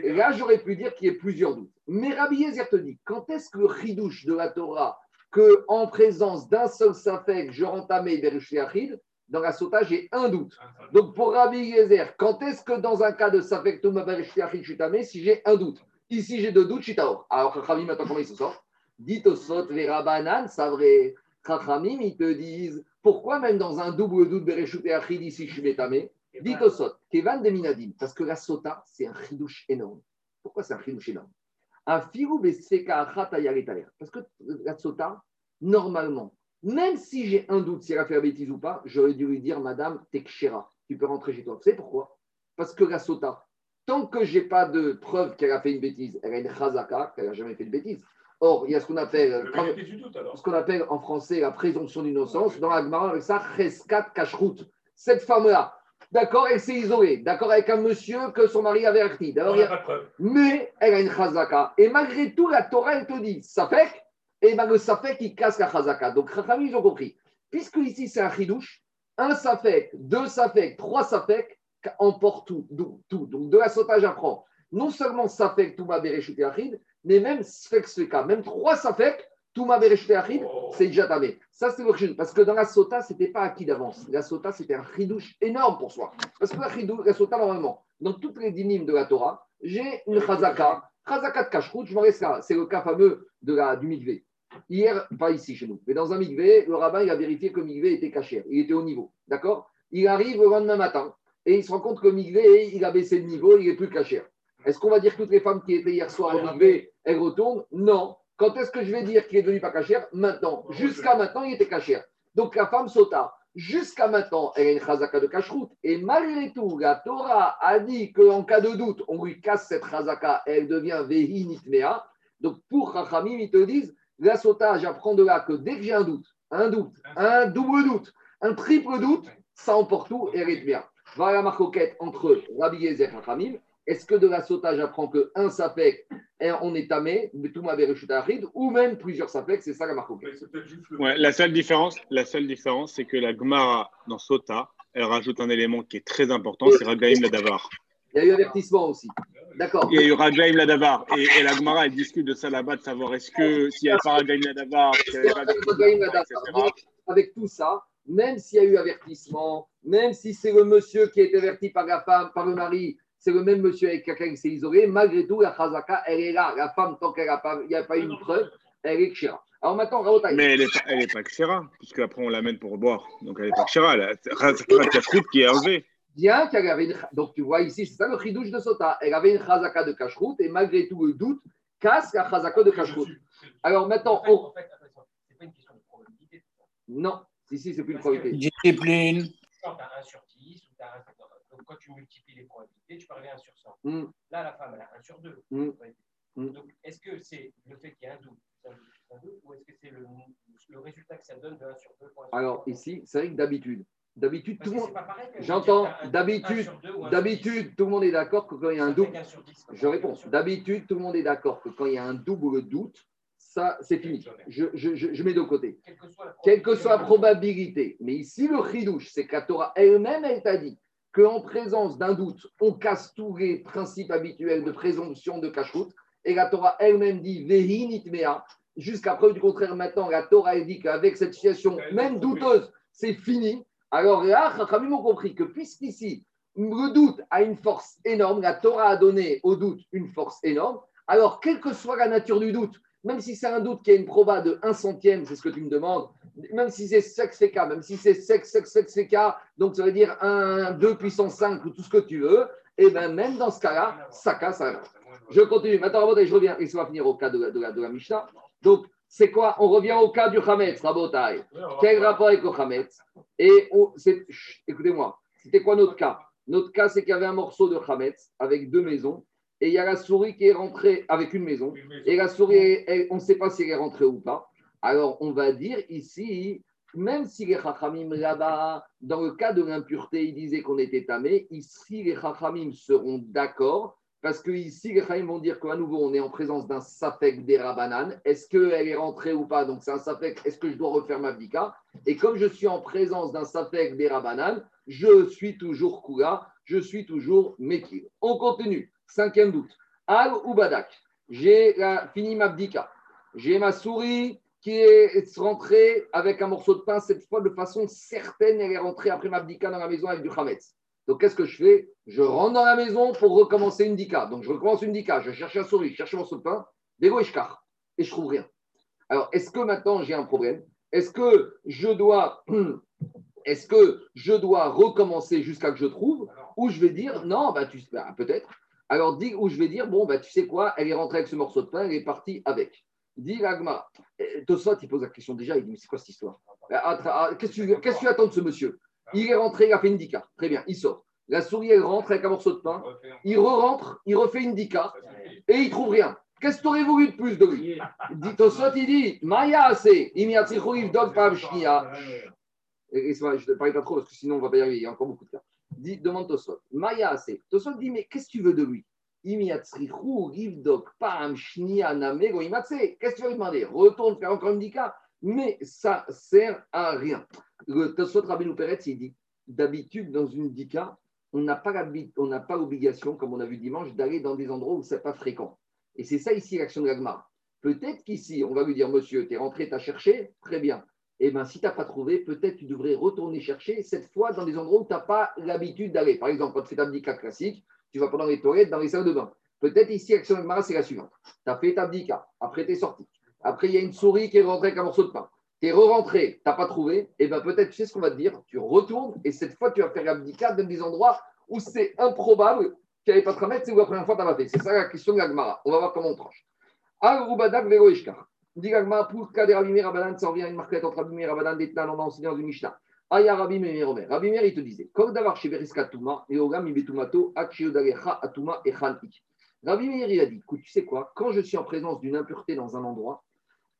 et là j'aurais pu dire qu'il y ait plusieurs doutes. Mais Rabbi Yezer te dit quand est-ce que le chidouche de la Torah, que en présence d'un seul safek, je rentamé Berushé Achid, Dans la sota, j'ai un doute. Donc pour Rabbi Eliezer, quand est-ce que dans un cas de Safek Touma Bereshtiachid, je suis tamé si j'ai un doute? Ici, j'ai deux doutes, je suis taor. Alors, Chachamim, maintenant, comment il se sort Dit ça vrai. Chachamim, ils te disent pourquoi même dans un double doute Bereshut et Achid, ici, je suis métamé? Dit au sot, Kevan de Minadim, parce que la sota, c'est un chidouche énorme. Pourquoi c'est un chidouche énorme? Un ayaretaler. Parce que la sota, normalement, même si j'ai un doute si elle a fait la bêtise ou pas, j'aurais dû lui dire, Madame, t'es tu peux rentrer chez toi. Vous savez pourquoi? Parce que la sota, tant que j'ai pas de preuve qu'elle a fait une bêtise, elle a une chazaka, qu'elle n'a jamais fait de bêtise. Or, il y a ce qu'on appelle, ce qu'on appelle en français la présomption d'innocence. Dans la Gemara, avec ça, cheskat kashrut. Cette femme-là, d'accord, elle s'est isolée, d'accord, avec un monsieur que son mari avait averti. On D'ailleurs, il y n'a a- pas de preuve. mais elle a une chazaka. Et malgré tout, la Torah, elle te dit, Safek, et ben le Safek, il casse la chazaka. Donc, ils ont compris. Puisque ici, c'est un chidouche, un Safek, deux Safek, trois Safek, emporte tout. Donc, de la sota, j'apprends non seulement Safek, Touma, Bereshut et Achid, mais même Sfek, Sfeka. Même trois Safek, Touma, Bereshut et Achid, c'est déjà tamé. Ça, c'est chidouche. Parce que dans la sota, ce n'était pas acquis d'avance. La sota, c'était un chidouche énorme pour soi. Parce que la, chidou- la sota, normalement, dans toutes les dynimes de la Torah, j'ai une chazaka. Chazaka de kashrut, je m'en laisse là. C'est le cas fameux de la, du migvé. Hier, pas ici chez nous, mais dans un migvé, le rabbin il a vérifié que le migvé était caché. Il était au niveau. D'accord? Il arrive le lendemain matin et il se rend compte que migvé, il a baissé de niveau, il n'est plus caché. Est-ce qu'on va dire que toutes les femmes qui étaient hier soir au migvé, elles retournent? Non. Quand est-ce que je vais dire qu'il est devenu pas caché? Maintenant. Jusqu'à maintenant, il était caché. Donc la femme sauta. Jusqu'à maintenant, elle a une chazaka de cacheroute. Et malgré tout, la Torah a dit qu'en cas de doute, on lui casse cette chazaka, elle devient vehi nitmea. Donc pour Chachamim, ils te disent, la sota, j'apprends de là que dès que j'ai un doute, un doute, un double doute, un triple doute, ça emporte tout et rythmia. Voilà la marcoquette entre Rabbi Yezer et Chachamim. Est-ce que de la sota, j'apprends que un sapek, on est tamé, ou même plusieurs sapeks, c'est ça la marcoquette. Ouais, la seule différence, la seule différence, c'est que la Gemara dans Sota, elle rajoute un élément qui est très important, c'est Raglaim Ladavar. Il y a eu avertissement aussi. D'accord. Il y a eu Raglaim Ladavar et, et la Gemara, elle discute de ça là-bas, de savoir est-ce que s'il n'y avait pas Raglaim Ladavar, s'il n'y pas Ladavar. avec tout ça, même s'il y a eu avertissement, même si c'est le monsieur qui a été averti par la femme, par le mari, c'est le même monsieur avec quelqu'un qui s'est isolé, malgré tout, la chazaka, elle est là. La femme, tant qu'il n'y a pas eu une preuve, elle est kshira. Alors maintenant. Mais elle n'est pas, elle est pas Kshera, puisque après on l'amène pour boire. Donc elle n'est pas Kshera, elle a la cacheroute qui est enlevée. Bien qu'elle avait une. Donc tu vois ici, c'est ça le chidouche de Sota. Elle avait une chazaka de cacheroute et malgré tout, le doute casse la chazaka de cacheroute. Alors maintenant, En fait, on... en fait, attention, c'est pas une question de probabilité. tout ça? non, si, c'est plus une probabilité. Discipline. Quand tu as 1 sur 10, ou t'as un- donc quand tu multiplies les probabilités, tu peux arriver à 1 sur 100. Hmm. Là, la femme, elle a 1 sur 2. Mm. Mm. Donc, est-ce que c'est le fait qu'il y a un doute, ou est-ce que c'est le, le résultat que ça donne de 1 sur 2 pour sur Alors 100? ici, c'est vrai que d'habitude, d'habitude, tout le monde. J'entends, d'habitude-. D'habitude, tout le monde est d'accord que quand il y a un doute, je réponds. D'habitude, tout le monde est d'accord que quand il y a un double doute, ça, c'est fini. Je, je, je, mets de côté. Quelle que soit la probabilité. Mais ici, le chidouche, c'est que la Torah elle-même, elle t'a dit qu'en présence d'un doute, on casse tous les principes habituels de présomption de cacheroute. Et la Torah elle-même dit Vehi nitmea. Jusqu'à preuve du contraire, maintenant, la Torah elle dit qu'avec cette situation, même douteuse, c'est fini. Alors là, Chachamim ont compris que puisqu'ici, le doute a une force énorme, la Torah a donné au doute une force énorme, alors quelle que soit la nature du doute, même si c'est un doute qui a une proba de 1 centième, c'est ce que tu me demandes, même si c'est sexe FK, même si c'est sexe, sexe, sexe FK, donc ça veut dire 1, 2 puissance 5 ou tout ce que tu veux, et bien même dans ce cas-là, ça casse Je continue. Maintenant, Rabotai, je reviens, et ça va finir au cas de de de la Mishnah. Donc, c'est quoi? On revient au cas du Hametz, Rabotai. Quel rapport avec le Hametz Et écoutez-moi, c'était quoi notre cas? Notre cas, c'est qu'il y avait un morceau de Hametz avec deux maisons, et il y a la souris qui est rentrée avec une maison, Une maison. et la souris, elle- on ne sait pas si elle est rentrée ou pas. Alors, on va dire ici, même si les Chachamim là-bas, dans le cas de l'impureté, ils disaient qu'on était tamé, ici, les Chachamim seront d'accord, parce que ici, les Chachamim vont dire qu'à nouveau, on est en présence d'un Safek des Rabanan. Est-ce qu'elle est rentrée ou pas? Donc, c'est un Safek, est-ce que je dois refaire ma Bdika Et comme je suis en présence d'un Safek des Rabanan, je suis toujours Kula, je suis toujours Mekil. On continue. Cinquième doute. Al ou Badak. J'ai la- fini ma Bdika. J'ai ma souris qui est rentrée avec un morceau de pain, cette fois de façon certaine, elle est rentrée après ma bdika dans la maison avec du chametz. Donc qu'est-ce que je fais? Je rentre dans la maison pour recommencer une dika. Donc je recommence une dika, je cherche un souris, je cherche un morceau de pain, dégo et je car, et je trouve rien. Alors est-ce que maintenant j'ai un problème? Est-ce que je dois est-ce que je dois recommencer jusqu'à que je trouve? Ou je vais dire non, bah, bah, peut-être. Alors dis ou je vais dire bon bah tu sais quoi, elle est rentrée avec ce morceau de pain, elle est partie avec. Dis l'agma. Tosot il pose la question déjà, il dit mais c'est quoi cette histoire? Ah, ah, Qu'est-ce que tu attends de ce monsieur? Il est rentré, il a fait une dika. Très bien, il sort. La souris elle rentre avec un morceau de pain, il re-rentre, il refait une dika et il trouve rien. Qu'est-ce que tu aurais voulu de plus de lui Dit Tosot il dit Maya pav c'est vrai, je ne parle pas trop parce que sinon on va pas y arriver, il y a encore beaucoup de cas. Dit, demande Tosot. Maya assez. Tosot dit, mais qu'est-ce que tu veux de lui? Qu'est-ce que tu vas lui demander? Retourne faire encore une dika. Mais ça sert à rien. Le Tosot Rabbeinu Peretz, il dit, d'habitude, dans une dika, on n'a pas pas l'obligation, comme on a vu dimanche, d'aller dans des endroits où ce n'est pas fréquent. Et c'est ça ici l'action de l'Agmar. Peut-être qu'ici, on va lui dire, monsieur, tu es rentré, tu cherché, très bien. Eh bien, si tu n'as pas trouvé, peut-être tu devrais retourner chercher, cette fois dans des endroits où tu n'as pas l'habitude d'aller. Par exemple, quand tu fais ta bdika classique, tu vas pas dans les toilettes, dans les salles de bain. Peut-être ici, l'action de l'Agmar, c'est la suivante. Tu as fait ta bdika, après tu es sorti. Après, il y a une souris qui est rentrée avec un morceau de pain. Tu es re-rentré, tu n'as pas trouvé, et bien peut-être, tu sais ce qu'on va te dire, tu retournes, et cette fois, tu vas faire l'abdika dans des endroits où c'est improbable qu'il n'y avait pas de tramètre, c'est où la première fois tu pas fait. C'est ça la question de l'Agmara. On va voir comment on tranche. L'Agmara, pour des Rabbi Meir Rabanan, ça revient à une marquette entre Rabbi Meir Rabanan et Tnan, on a enseigné dans une Mishnah. Aya Rabbi Meir Omer. Rabbi Meir, il te disait, Kol davar sheveriska tuma, et ogam ibetumato, akshiodagecha atuma echantik. Rabbi Meir, il a dit, écoute, tu sais quoi, quand je suis en présence d'une impureté dans un endroit,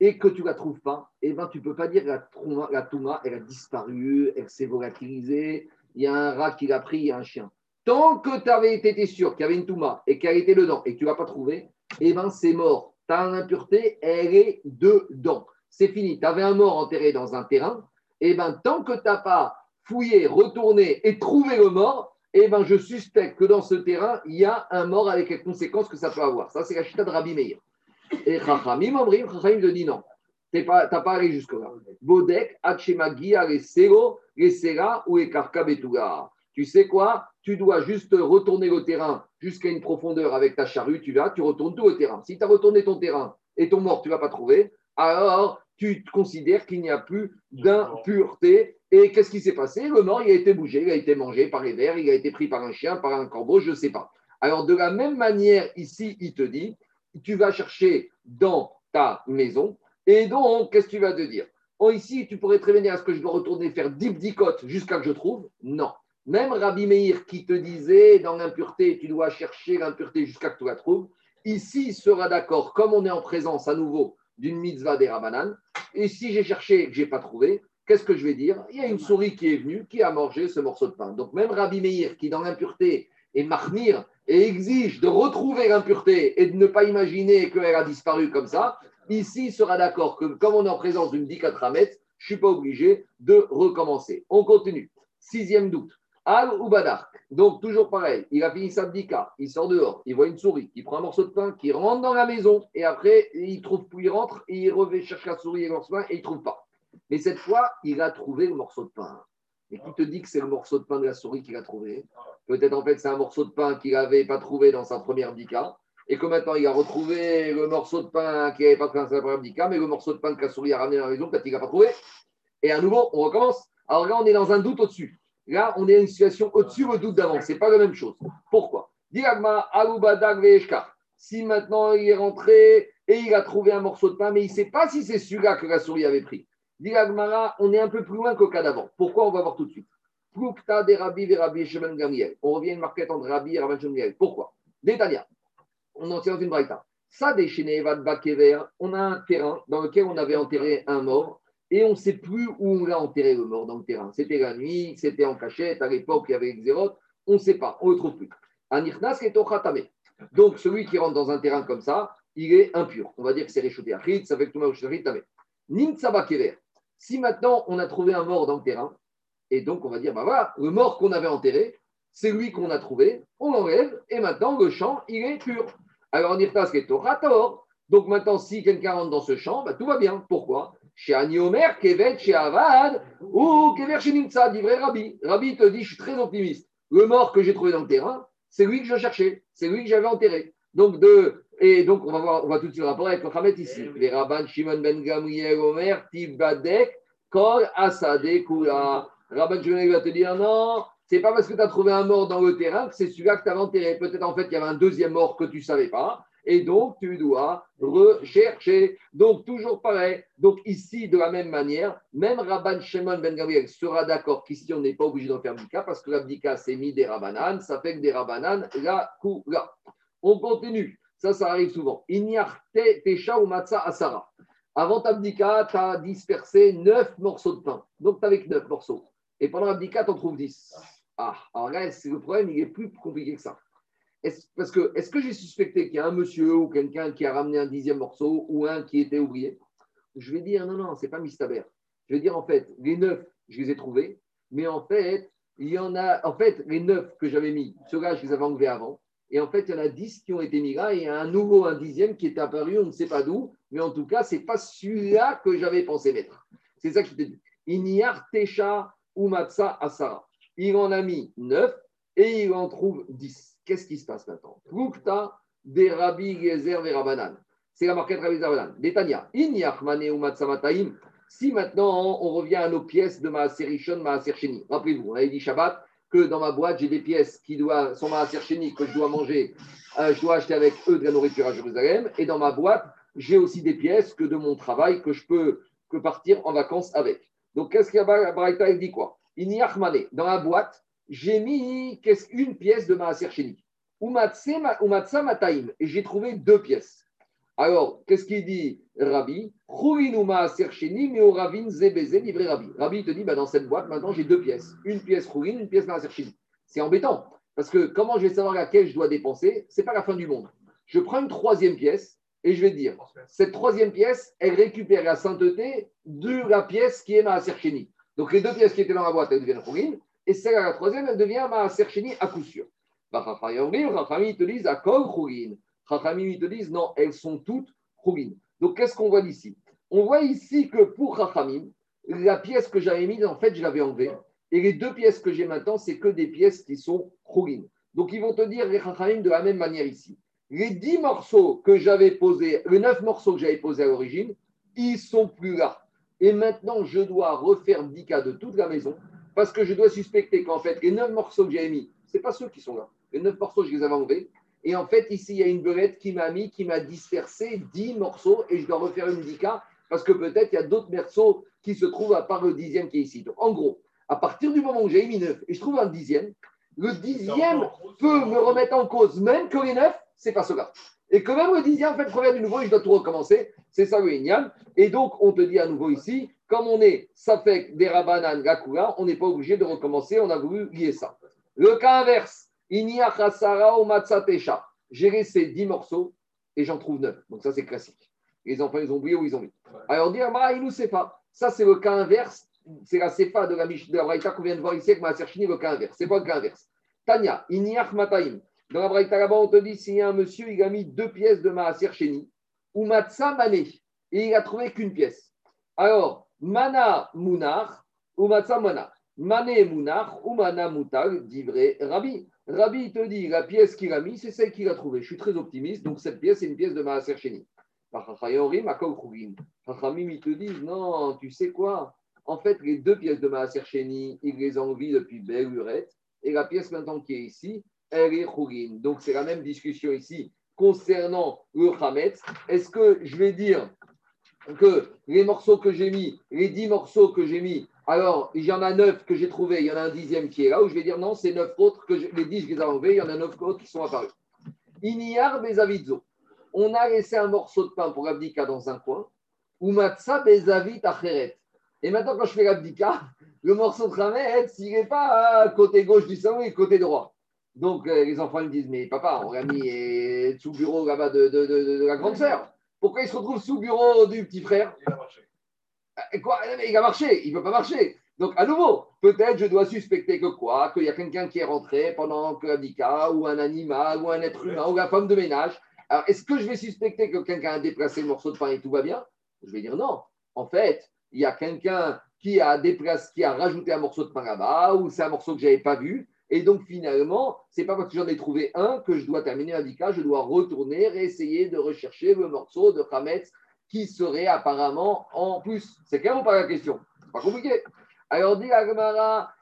et que tu ne la trouves pas, eh ben, tu ne peux pas dire la, la touma, elle a disparu, elle s'est volatilisée, il y a un rat qui l'a pris, il y a un chien. Tant que tu avais été sûr qu'il y avait une touma et qu'elle était dedans et que tu ne l'as pas trouvée, eh ben, c'est mort. Tu as une impureté, elle est dedans. C'est fini. Tu avais un mort enterré dans un terrain, eh ben, tant que tu n'as pas fouillé, retourné et trouvé le mort, eh ben, je suspecte que dans ce terrain, il y a un mort avec les conséquences que ça peut avoir. Ça, c'est la chita de Rabbi Meir. Et Chachamim, Omrim, Chachamim te dit non. Tu n'as pas, t'as pas allé jusque-là. Bodek, ou les Karka Betuga. Tu sais quoi? Tu dois juste retourner le terrain jusqu'à une profondeur avec ta charrue. Tu vas, tu retournes tout le terrain. Si tu as retourné ton terrain et ton mort, tu ne l'as pas trouvé, alors tu considères qu'il n'y a plus d'impureté. Et qu'est-ce qui s'est passé? Le mort, il a été bougé, il a été mangé par les vers, il a été pris par un chien, par un corbeau, je ne sais pas. Alors, de la même manière, ici, il te dit, tu vas chercher dans ta maison. Et donc, qu'est-ce que tu vas te dire? Oh, Ici, tu pourrais te révéler à ce que je dois retourner faire 10 bdicotes jusqu'à que je trouve? Non. Même Rabbi Meir qui te disait dans l'impureté, tu dois chercher l'impureté jusqu'à que tu la trouves, ici sera d'accord, comme on est en présence à nouveau d'une mitzvah des Rabanan, et si j'ai cherché et que je n'ai pas trouvé, qu'est-ce que je vais dire? Il y a une souris qui est venue, qui a mangé ce morceau de pain. Donc même Rabbi Meir qui dans l'impureté est marmire et exige de retrouver l'impureté et de ne pas imaginer qu'elle a disparu comme ça, ici sera d'accord que comme on est en présence d'une dikatramet, je ne suis pas obligé de recommencer. On continue. Sixième doute. Al ou Badark. Donc, toujours pareil, il a fini sa bdika, il sort dehors, il voit une souris, il prend un morceau de pain, qui rentre dans la maison, et après, il trouve il rentre, et il revient chercher la souris et le morceau de pain, et il ne trouve pas. Mais cette fois, il a trouvé le morceau de pain. Et qui te dit que c'est le morceau de pain de la souris qu'il a trouvé? Peut-être en fait, c'est un morceau de pain qu'il n'avait pas trouvé dans sa première bdika, et que maintenant, il a retrouvé le morceau de pain qu'il n'avait pas trouvé dans sa première bdika, mais le morceau de pain que la souris a ramené dans la maison, peut-être qu'il n'a pas trouvé. Et à nouveau, on recommence. Alors là, on est dans un doute au-dessus. Là, on est dans une situation au-dessus le doute d'avant. Ce n'est pas la même chose. Pourquoi? Si maintenant il est rentré et il a trouvé un morceau de pain, mais il ne sait pas si c'est celui-là que la souris avait pris. Diagmara, on est un peu plus loin qu'au cas d'avant. Pourquoi? On va voir tout de suite. Plukta des Rabbi, Rabbi. On revient à une marquette entre Rabbi et Rabbi Gamiel. Pourquoi? Détania. On en tient dans une braïta. Ça, déchaîné, Bakever, on a un terrain dans lequel on avait enterré un mort et on ne sait plus où on l'a enterré le mort dans le terrain. C'était la nuit, c'était en cachette, à l'époque il y avait Xéroth, on ne sait pas, on ne le trouve plus. Anirnas est au khatame. Donc celui qui rentre dans un terrain comme ça, il est impur. On va dire que c'est réchauffé à Chit, ça fait que tout le. Si maintenant on a trouvé un mort dans le terrain, et donc on va dire, bah voilà, le mort qu'on avait enterré, c'est lui qu'on a trouvé, on l'enlève, et maintenant le champ, il est pur. Alors Nirtas est au Rator, Donc maintenant, si quelqu'un rentre dans ce champ, bah, tout va bien. Pourquoi? Chez Ani Omer, Kevet, chez Avad, ou Kever chez Nimtsa, dit vrai Rabbi. Rabbi te dit, je suis très optimiste. Le mort que j'ai trouvé dans le terrain, c'est lui que je cherchais, c'est lui que j'avais enterré. Donc, de, et donc, on va voir, on va tout de suite rapport avec le Hamet ici. Les Rabban Shimon ben Gamriel Omer, Tibadek, Kol Asade Kula. Rabban Shimon va te dire non, c'est pas parce que tu as trouvé un mort dans le terrain que c'est celui-là que tu avais enterré. Peut-être en fait, il y avait un deuxième mort que tu ne savais pas. Et donc, tu dois rechercher. Donc, toujours pareil. Donc, ici, de la même manière, même Rabban Shimon Ben Gabriel sera d'accord qu'ici, on n'est pas obligé d'en faire Bika parce que l'abdika, c'est mis des Rabbanan. Ça fait que des Rabbanan, la là. On continue. Ça, ça arrive souvent. Inyarte Tesha ou Matza Asara. Avant Abdika, tu as dispersé neuf morceaux de pain. Donc, tu avec neuf morceaux. Et pendant Abdika, tu en trouves 10. Ah, alors là, le problème, il est plus compliqué que ça. Est parce que est-ce que j'ai suspecté qu'il y a un monsieur ou quelqu'un qui a ramené un dixième morceau ou un qui était oublié? Je vais dire non, non, c'est pas Mistaber. Je vais dire en fait, les neuf, je les ai trouvés, mais en fait, il y en a, en fait, les neuf que j'avais mis, ceux-là, je les avais enlevés avant. Et en fait, il y en a dix qui ont été mis là et il y a un nouveau, un dixième qui est apparu, on ne sait pas d'où, mais en tout cas, c'est pas celui-là que j'avais pensé mettre. C'est ça que je te Tesha ou Matsa Asara. Il en a mis neuf et il en trouve dix. Qu'est-ce qui se passe maintenant? Plukta des Rabbi Gezer Verabanan. C'est la marquette Rabbi Zerabanan. Détania. Inyachmane ou Matsamataim. Si maintenant on revient à nos pièces de Maaser Rishon, Maaser Sheni. Rappelez-vous, on avait dit Shabbat que dans ma boîte, j'ai des pièces qui doivent, sont Maaser Sheni que je dois manger, euh, je dois acheter avec eux de la nourriture à Jérusalem. Et dans ma boîte, j'ai aussi des pièces que de mon travail que je peux que partir en vacances avec. Donc, qu'est-ce qu'il y a Braïta Il dit quoi? Inyachmane. Dans la boîte, j'ai mis une pièce de Maaser Sheni. Umatsa Mataim. Et j'ai trouvé deux pièces. Alors, qu'est-ce qu'il dit Rabbi? Maaser Sheni, mais au Ravin Zebeze, livré Rabbi. Rabbi te dit bah, dans cette boîte, maintenant j'ai deux pièces. Une pièce Rourin, une pièce Maaser Sheni. C'est embêtant. Parce que comment je vais savoir laquelle je dois dépenser? C'est pas la fin du monde. Je prends une troisième pièce et je vais dire cette troisième pièce, elle récupère la sainteté de la pièce qui est Maaser Sheni. Donc les deux pièces qui étaient dans la boîte, elles deviennent Rourin. Et celle à la troisième, elle devient Maaser Sheni à coup sûr. Chachamim te disent à kol Chachamim te disent non, elles sont toutes chougin. Donc qu'est-ce qu'on voit ici On voit ici que pour Chachamim, la pièce que j'avais mise, en fait, je l'avais enlevée. Et les deux pièces que j'ai maintenant, c'est que des pièces qui sont chougin. Donc ils vont te dire les Chachamim de la même manière ici. Les dix morceaux que j'avais posés, les neuf morceaux que j'avais posés à l'origine, ils sont plus là. Et maintenant, je dois refaire cas de toute la maison parce que je dois suspecter qu'en fait, les neuf morceaux que j'avais mis, ce pas ceux qui sont là. Les neuf morceaux, je les avais enlevés. Et en fait, ici, il y a une belette qui m'a mis, qui m'a dispersé dix morceaux et je dois refaire une dika parce que peut-être il y a d'autres morceaux qui se trouvent à part le dixième qui est ici. Donc, en gros, à partir du moment où j'ai mis neuf et je trouve un dixième, le dixième peut me remettre en cause, même que les neuf, c'est pas cela. Et que même le dixième, en fait, revient du nouveau et je dois tout recommencer. C'est ça le Ignan. Et donc, on te dit à nouveau ici, comme on est ça fait des rabanan gakura, on n'est pas obligé de recommencer, on a voulu lier ça. Le cas inverse, j'ai laissé 10 morceaux et j'en trouve 9. Donc ça, c'est classique. Les enfants, ils ont oublié ou ils ont mis. Alors, dire, bah, il nous sait pas. Ça, c'est le cas inverse. C'est la CEPA de la, de la qu'on vient de voir ici avec ma Chini, le cas inverse. C'est pas le cas inverse. Tania, Iniach Mataim. Dans la Braïta là-bas, on te dit s'il y a un monsieur, il a mis deux pièces de Maaser Cheni, ou Matsa Mané, et il a trouvé qu'une pièce. Alors, Mana Munar, ou Matsa Mana. Mané Munar, ou Mana Mutal, dit vrai Rabbi. Rabbi te dit, la pièce qu'il a mis, c'est celle qu'il a trouvée. Je suis très optimiste, donc cette pièce, c'est une pièce de Maaser Sheni. Chachamim, ils te disent, non, tu sais quoi? En fait, les deux pièces de Maaser Sheni, ils les ont envie depuis belle et la pièce maintenant qui est ici. Donc, c'est la même discussion ici concernant le Hametz. Est-ce que je vais dire que les morceaux que j'ai mis, les dix morceaux que j'ai mis, alors, il y en a neuf que j'ai trouvé, il y en a un dixième qui est là, où je vais dire non, c'est neuf autres que les dix, je les ai enlevés, il y en a neuf autres qui sont apparus. Iniar bezavidzo. On a laissé un morceau de pain pour l'abdika dans un coin. Ou matza bezavit acheret. Et maintenant, quand je fais l'abdika, le morceau de Khamet, s'il n'est pas côté gauche du sang, il côté droit. Donc, euh, les enfants me disent Mais papa, on l'a mis euh, sous le bureau là-bas de, de, de, la grande sœur. Pourquoi il se retrouve sous le bureau du petit frère? Il a marché. Quoi? Il a marché, il ne peut pas marcher. Donc, à nouveau, peut-être je dois suspecter que quoi? Qu'il y a quelqu'un qui est rentré pendant que ou un animal, ou un être humain, ou la femme de ménage. Alors, est-ce que je vais suspecter que quelqu'un a déplacé le morceau de pain et tout va bien? Je vais dire non. En fait, il y a quelqu'un qui a déplacé, qui a rajouté un morceau de pain là-bas, ou c'est un morceau que je n'avais pas vu. Et donc, finalement, c'est pas parce que j'en ai trouvé un que je dois terminer l'indika, je dois retourner, essayer de rechercher le morceau de Hametz qui serait apparemment en plus. C'est clair ou pas la question? Pas compliqué. Alors, dit Agmara,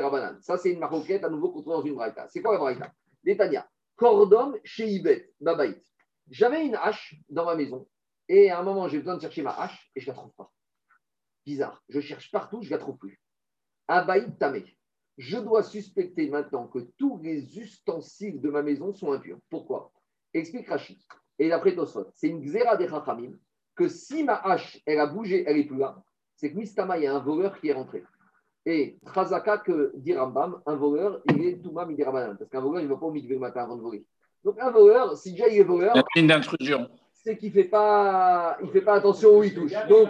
Rabbanan. Ça, c'est une maroquette à nouveau qu'on trouve dans une braïta. C'est quoi la braïta? Détania. Cordom chez Ibet, Babaït. J'avais une hache dans ma maison et à un moment, j'ai besoin de chercher ma hache et je ne la trouve pas. Bizarre. Je cherche partout, je ne la trouve plus. Abaït Tamé. Je dois suspecter maintenant que tous les ustensiles de ma maison sont impurs. Pourquoi? Explique Rachid. Et d'après Tosfot, c'est une xéra des Chachamim que si ma hache, elle a bougé, elle n'est plus là, c'est que Mistama, il y a un voleur qui est rentré. Et Trazaka, que dit Rambam, un voleur, il est il est Rabbanan. Parce qu'un voleur, il ne va pas au mikvé le matin avant de voler. Donc un voleur, si déjà il est voleur, La ligne d'intrusion. C'est qu'il ne fait, pas, fait pas attention où il touche. Donc,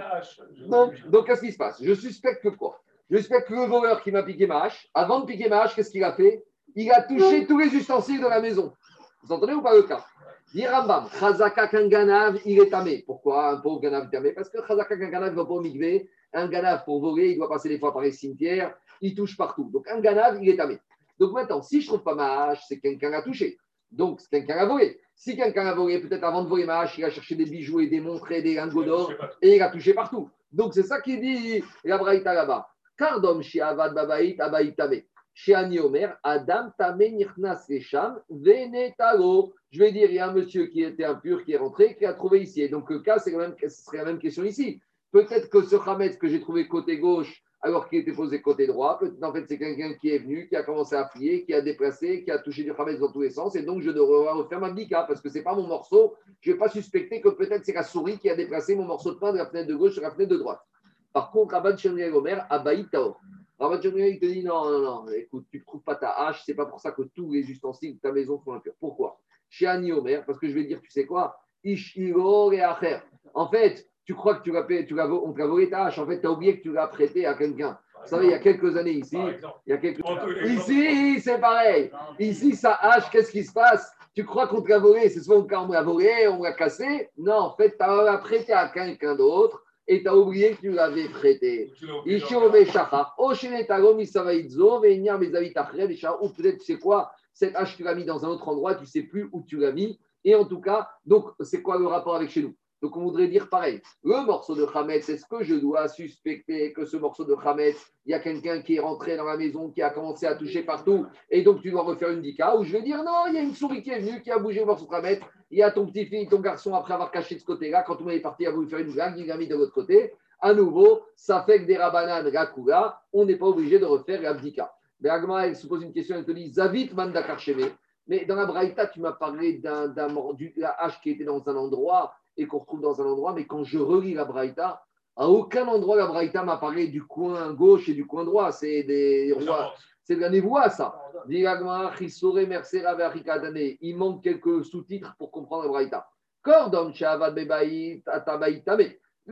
donc, qu'est-ce qui se passe? Je suspecte que quoi? Je suspecte que le voleur qui m'a piqué ma hache, avant de piquer ma hache, qu'est-ce qu'il a fait? Il a touché tous les ustensiles de la maison. Vous entendez ou pas le cas? Dit Rambam, Chazaka Kanganav, il est tamé. Pourquoi un pauvre ganav tamé? Parce que Chazaka Kanganav ne va pas au mikvé. Un ganav, pour voler, il doit passer des fois par les cimetières. Il touche partout. Donc, un ganav, il est tamé. Donc, maintenant, si je ne trouve pas ma hache, c'est que quelqu'un l'a touché. Donc, c'est quelqu'un a volé. Si quelqu'un a volé, peut-être avant de voler ma hache, il a cherché des bijoux et des montres et des lingots d'or et il a touché partout. Donc, c'est ça qui dit la Braïta là-bas. Kardom chez Avad Babaït, Abaït Tamé. Chez Ani Omer, Adam Tamé Nirnas Resham, Venetalo. Je vais dire, il y a un monsieur qui était impur, qui est rentré, qui a trouvé ici. Et donc, le cas, c'est quand même, ce serait la même question ici. Peut-être que ce Hametz que j'ai trouvé côté gauche, alors qu'il était posé côté droit, peut-être en fait, c'est quelqu'un qui est venu, qui a commencé à prier, qui a déplacé, qui a touché du Hametz dans tous les sens. Et donc, je devrais refaire ma bika parce que ce n'est pas mon morceau. Je ne vais pas suspecter que peut-être c'est la souris qui a déplacé mon morceau de pain de la fenêtre de gauche sur la fenêtre de droite. Par contre, Rabban Shemriel Omer, Abaït Taor. Rabban Shemriel, il te dit non, non, non, écoute, tu ne trouves pas ta hache, c'est pas pour ça que tous les ustensiles de ta maison sont impurs. Pourquoi? Chez Ani Omer, parce que je vais dire, tu sais quoi? Ishiro et Acher. En fait, tu crois que tu l'as, tu l'as, on te l'a volé ta hache. En fait, tu as oublié que tu l'as prêté à quelqu'un. Vous savez, il y a quelques années ici, il y a quelques... Ici, c'est pareil. Ici, sa hache, qu'est-ce qui se passe? Tu crois qu'on te l'a volé? C'est souvent quand on l'a volé, on l'a cassé. Non, en fait, tu l'as prêté à quelqu'un d'autre et tu as oublié que tu l'avais prêté. Ta-. Ou peut-être, tu sais quoi, cette hache, tu l'as mis dans un autre endroit, tu ne sais plus où tu l'as mis. Et en tout cas, donc, c'est quoi le rapport avec chez nous? Donc, on voudrait dire pareil. Le morceau de Hametz, est-ce que je dois suspecter que ce morceau de Hametz, il y a quelqu'un qui est rentré dans la maison, qui a commencé à toucher partout, et donc tu dois refaire une dika Ou je vais dire, non, il y a une souris qui est venue, qui a bougé le morceau de Hametz. Il y a ton petit-fils, ton garçon, après avoir caché de ce côté-là, quand monde est parti, a voulu faire une blague, il l'a mis de l'autre côté. À nouveau, ça fait que des rabanan, Rakula, on n'est pas obligé de refaire l'abdika. Bergma, elle se pose une question, elle te dit, Zavit mandakar sheme. Mais dans la Braïta, tu m'as parlé d'un, d'un la hache qui était dans un endroit et qu'on retrouve dans un endroit, mais quand je relis la Braïta, à aucun endroit la Braïta m'a parlé du coin gauche et du coin droit. C'est des rois, c'est de la névoie, ça. Il manque quelques sous-titres pour comprendre la Braïta. Cordon,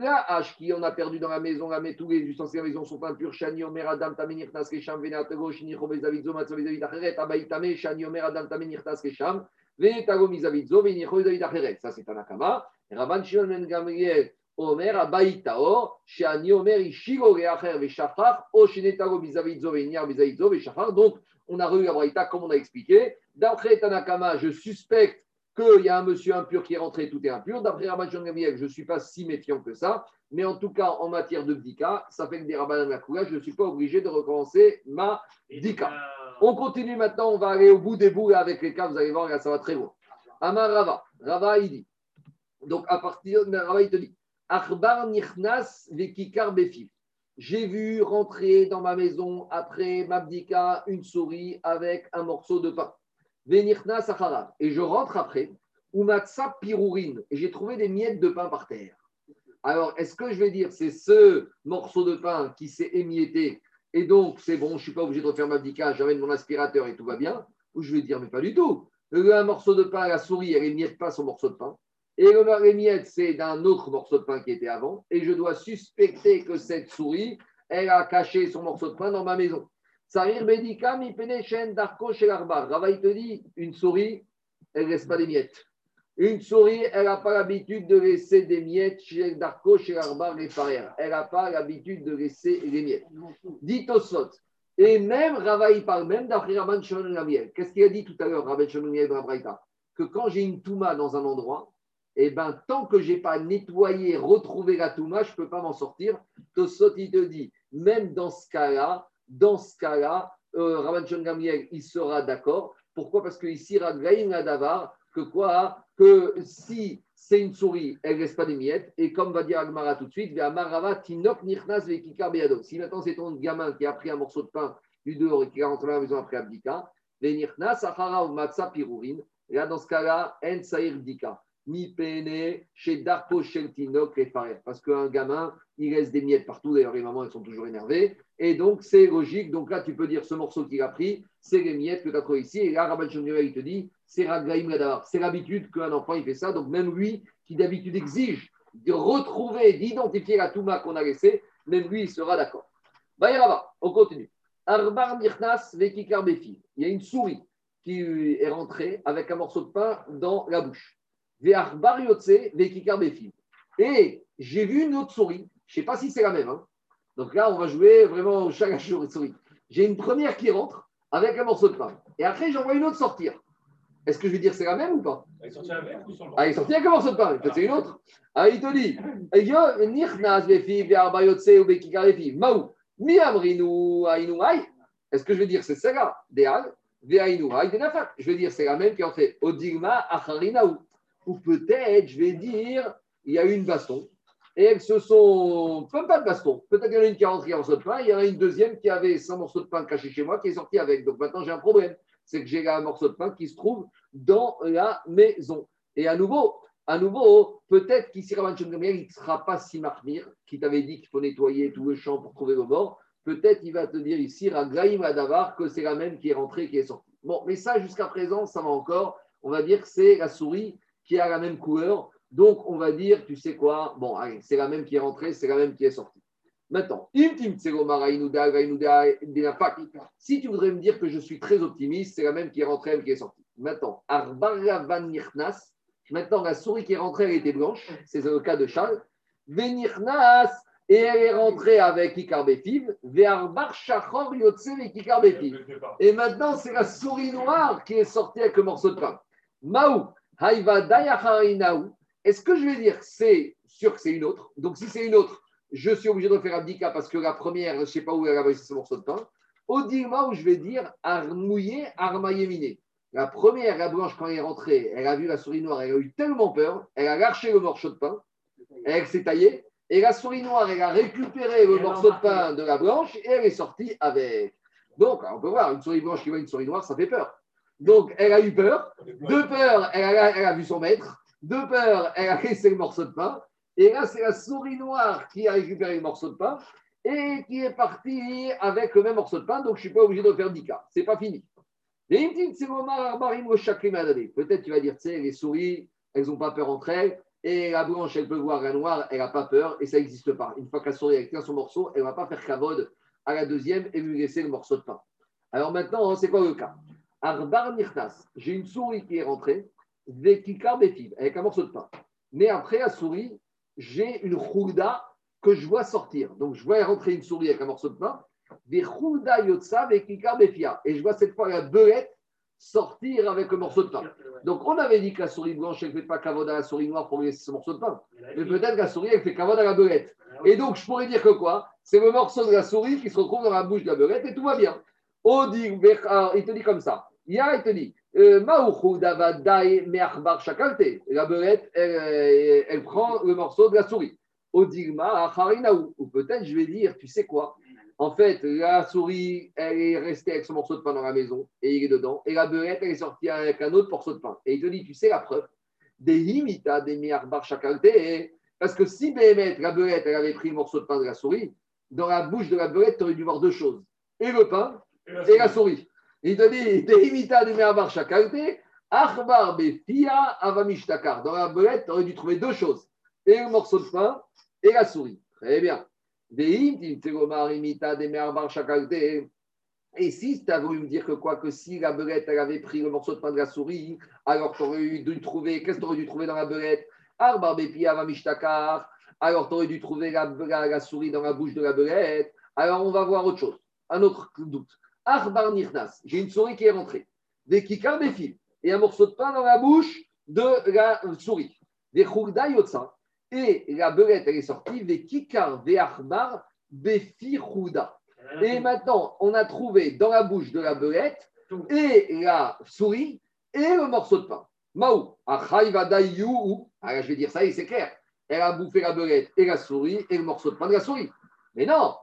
hache qui on a perdu dans la maison, la met tous les ustensiles de la maison sont impurs. Shani Omer Adam Tamenir Tas Kesham, Venatago, Shinicho Bezavizo, Matzo Bezavit Acheret, Abaïtame, Shani Omer Adam Tamenir Tas Kesham, Venatago Mizavizo, Venicho Bezavit Acheret. Ça, c'est un Akama. Rabban Shimon Ben Gamriel, Omer Shani Omer Reacher, Veshachar, O Shinetago Mizavizo, Veniar Mizavizo, Veshachar. Donc, on a relu la Braïta comme on a expliqué. D'après Tanakama, je suspecte qu'il y a un monsieur impur qui est rentré, tout est impur. D'après Rabban Shimon Gamriel, je ne suis pas si méfiant que ça. Mais en tout cas, en matière de bdika, ça fait que des rabbanan Makouya, je ne suis pas obligé de recommencer ma dika. On continue maintenant, on va aller au bout des bouts avec les cas, vous allez voir, là, ça va très loin. Amar Rava, Rava il dit. Donc à partir de Rava, il te dit Achbar nichnas vekikar befif. J'ai vu rentrer dans ma maison après ma bdika une souris avec un morceau de pain. Venichnas acharav. Et je rentre après, umatsa pirourine. Et j'ai trouvé des miettes de pain par terre. Alors, est-ce que je vais dire c'est ce morceau de pain qui s'est émietté et donc c'est bon, je ne suis pas obligé de refaire ma bdika, j'amène mon aspirateur et tout va bien? Ou je vais dire mais pas du tout. Le- Un morceau de pain, la souris, elle émiette pas son morceau de pain. Et le l'émiette, c'est d'un autre morceau de pain qui était avant. Et je dois suspecter que cette souris, elle a caché son morceau de pain dans ma maison. Sarir Bedika, Shen, Darko, chez l'Arbar. Rava, il te dit, une souris, elle ne laisse pas des miettes. Une souris, elle n'a pas l'habitude de laisser des miettes chez Darko, chez l'Arbar, les farères. Elle n'a pas l'habitude de laisser les miettes. Dit Tosot. Et même Rava, il parle même d'après Rabban Shimon Gamliel. Qu'est-ce qu'il a dit tout à l'heure, Rabban Shimon dans la Braïta? Que quand j'ai une touma dans un endroit, eh ben, tant que je n'ai pas nettoyé, retrouvé la touma, je ne peux pas m'en sortir. Tosot, il te dit, même dans ce cas-là, dans ce cas-là, euh, Rabban il sera d'accord. Pourquoi? Parce que ici, Raglaïm Davar, que quoi? Que si c'est une souris, elle ne laisse pas des miettes. Et comme va dire Agmara tout de suite, Tinok Nirnas. Si maintenant c'est ton gamin qui a pris un morceau de pain du dehors et qui est rentré à la maison après Abdika, Nirnas Achara ou. Et là, dans ce cas-là, En Saïr Dika. Ni pene chez Darko chez Tinok et Parce qu'un gamin, il laisse des miettes partout. D'ailleurs, les mamans, elles sont toujours énervées. Et donc, c'est logique. Donc là, tu peux dire ce morceau qu'il a pris, c'est les miettes que tu as trouvé ici. Et là, Rabban il te dit, c'est Raglaïm Gadar. C'est l'habitude qu'un enfant, il fait ça. Donc, même lui, qui d'habitude exige de retrouver, d'identifier la Touma qu'on a laissée, même lui, il sera d'accord. Bayarava, on continue. Arbar Nirnas Vekikar. Il y a une souris qui est rentrée avec un morceau de pain dans la bouche. Et j'ai vu une autre souris. Je ne sais pas si c'est la même. hein. Donc là, on va jouer vraiment au chat, la souris. J'ai une première qui rentre avec un morceau de pain. Et après, j'en vois une autre sortir. Est-ce que je vais dire c'est la même ou pas? Elle est sortie avec ou sur le Ah, il est sorti avec un morceau de pain. Peut-être c'est une autre. Ah, il te dit Ai. Est-ce que je vais dire c'est celle-là? Je vais dire c'est la même qui en fait Odigma Acharinaou. Ou peut-être je vais dire il y a eu une baston. Et elles se sont. Même pas de baston. Peut-être qu'il y en a une qui est rentrée en morceau de pain. Il y en a une deuxième qui avait 100 morceaux de pain cachés chez moi qui est sortie avec. Donc maintenant j'ai un problème. C'est que j'ai un morceau de pain qui se trouve dans la maison. Et à nouveau, à nouveau, peut-être qu'ici Raman Shemgamriel, il ne sera pas si marmire, qui t'avait dit qu'il faut nettoyer tout le champ pour trouver le mort. Peut-être il va te dire ici, Ragraïm Adavar, que c'est la même qui est rentrée, qui est sortie. Bon, mais ça, jusqu'à présent, ça va encore. On va dire que c'est la souris qui a la même couleur. Donc, on va dire, tu sais quoi? Bon, c'est la même qui est rentrée, c'est la même qui est sortie. Maintenant, si tu voudrais me dire que je suis très optimiste, c'est la même qui est rentrée, elle qui est sortie. Maintenant, maintenant la souris qui est rentrée, elle était blanche, c'est le cas de Charles. Venirnas, et elle est rentrée avec avec Ikarbefiv. Et maintenant, c'est la souris noire qui est sortie avec le morceau de pain. Maou. Est-ce que je vais dire c'est sûr que c'est une autre? Donc, si c'est une autre, je suis obligé de faire abdika parce que la première, je ne sais pas où elle a ce morceau de pain. Odilma, où je vais dire armouillé, armaïéminé. La première, la blanche, quand elle est rentrée, elle a vu la souris noire, elle a eu tellement peur, elle a lâché le morceau de pain, elle s'est taillée, et la souris noire, elle a récupéré le morceau de pain de la blanche et elle est sortie avec. Donc, on peut voir, une souris blanche qui voit une souris noire, ça fait peur. Donc, elle a eu peur. De peur, elle a, vu son maître. De peur, elle a laissé le morceau de pain. Et là, c'est la souris noire qui a récupéré le morceau de pain et qui est partie avec le même morceau de pain. Donc, je ne suis pas obligé de faire 10 cas. Ce n'est pas fini. Peut-être tu vas dire, tu sais, les souris, elles n'ont pas peur entre elles. Et la blanche, elle peut voir la noire, elle n'a pas peur et ça n'existe pas. Une fois que la souris tient son morceau, elle ne va pas faire cavode à la deuxième et lui laisser le morceau de pain. Alors maintenant, c'est quoi le cas? Arbar Nirtas, j'ai une souris qui est rentrée, Vekikar avec un morceau de pain. Mais après la souris, j'ai une rouda que je vois sortir. Donc je vois rentrer une souris avec un morceau de pain, des yotsa Vekikar Befia. Et je vois cette fois la belette sortir avec le morceau de pain. Donc on avait dit que la souris blanche, elle ne fait pas cavode à la souris noire pour ce morceau de pain. Mais peut-être que la souris, elle fait cavode à la belette. Et donc, je pourrais dire que quoi? C'est le morceau de la souris qui se retrouve dans la bouche de la belette et tout va bien. Odi, Bechar, il te dit comme ça. Ya, il te dit euh. La belette, elle, elle, prend le morceau de la souris. Odigma acharinaou. Ou peut-être, je vais dire, tu sais quoi? En fait, la souris, elle est restée avec son morceau de pain dans la maison et il est dedans. Et la belette, elle est sortie avec un autre morceau de pain. Et il te dit, tu sais la preuve? Des imita des me'achbar shakalte. Parce que si Béhémet, la belette, elle avait pris le morceau de pain de la souris, dans la bouche de la belette, tu aurais dû voir deux choses. Et le pain et la souris. Il te dit, des imitats du Mehabar Chakalte, Achbar Befia Avamishtakar. Dans la belette, tu aurais dû trouver deux choses. Et le morceau de pain et la souris. Très bien. Et si tu as voulu me dire que quoi Que si la belette, elle avait pris le morceau de pain de la souris, alors tu aurais dû trouver, qu'est-ce que tu aurais dû trouver dans la belette. Alors tu aurais dû trouver la, la- la souris dans la bouche de la belette. Alors on va voir autre chose, un autre doute. Arbar nirnas. J'ai une souris qui est rentrée. Des kikar des fils. Et un morceau de pain dans la bouche de la souris. Des chourda yotsa. Et la belette, elle est sortie. Des kikar des arbar befi chouda. Et maintenant, on a trouvé dans la bouche de la belette et la souris et le morceau de pain. Maou. Alors je vais dire ça et c'est clair. Elle a bouffé la belette et la souris et le morceau de pain de la souris. Mais non,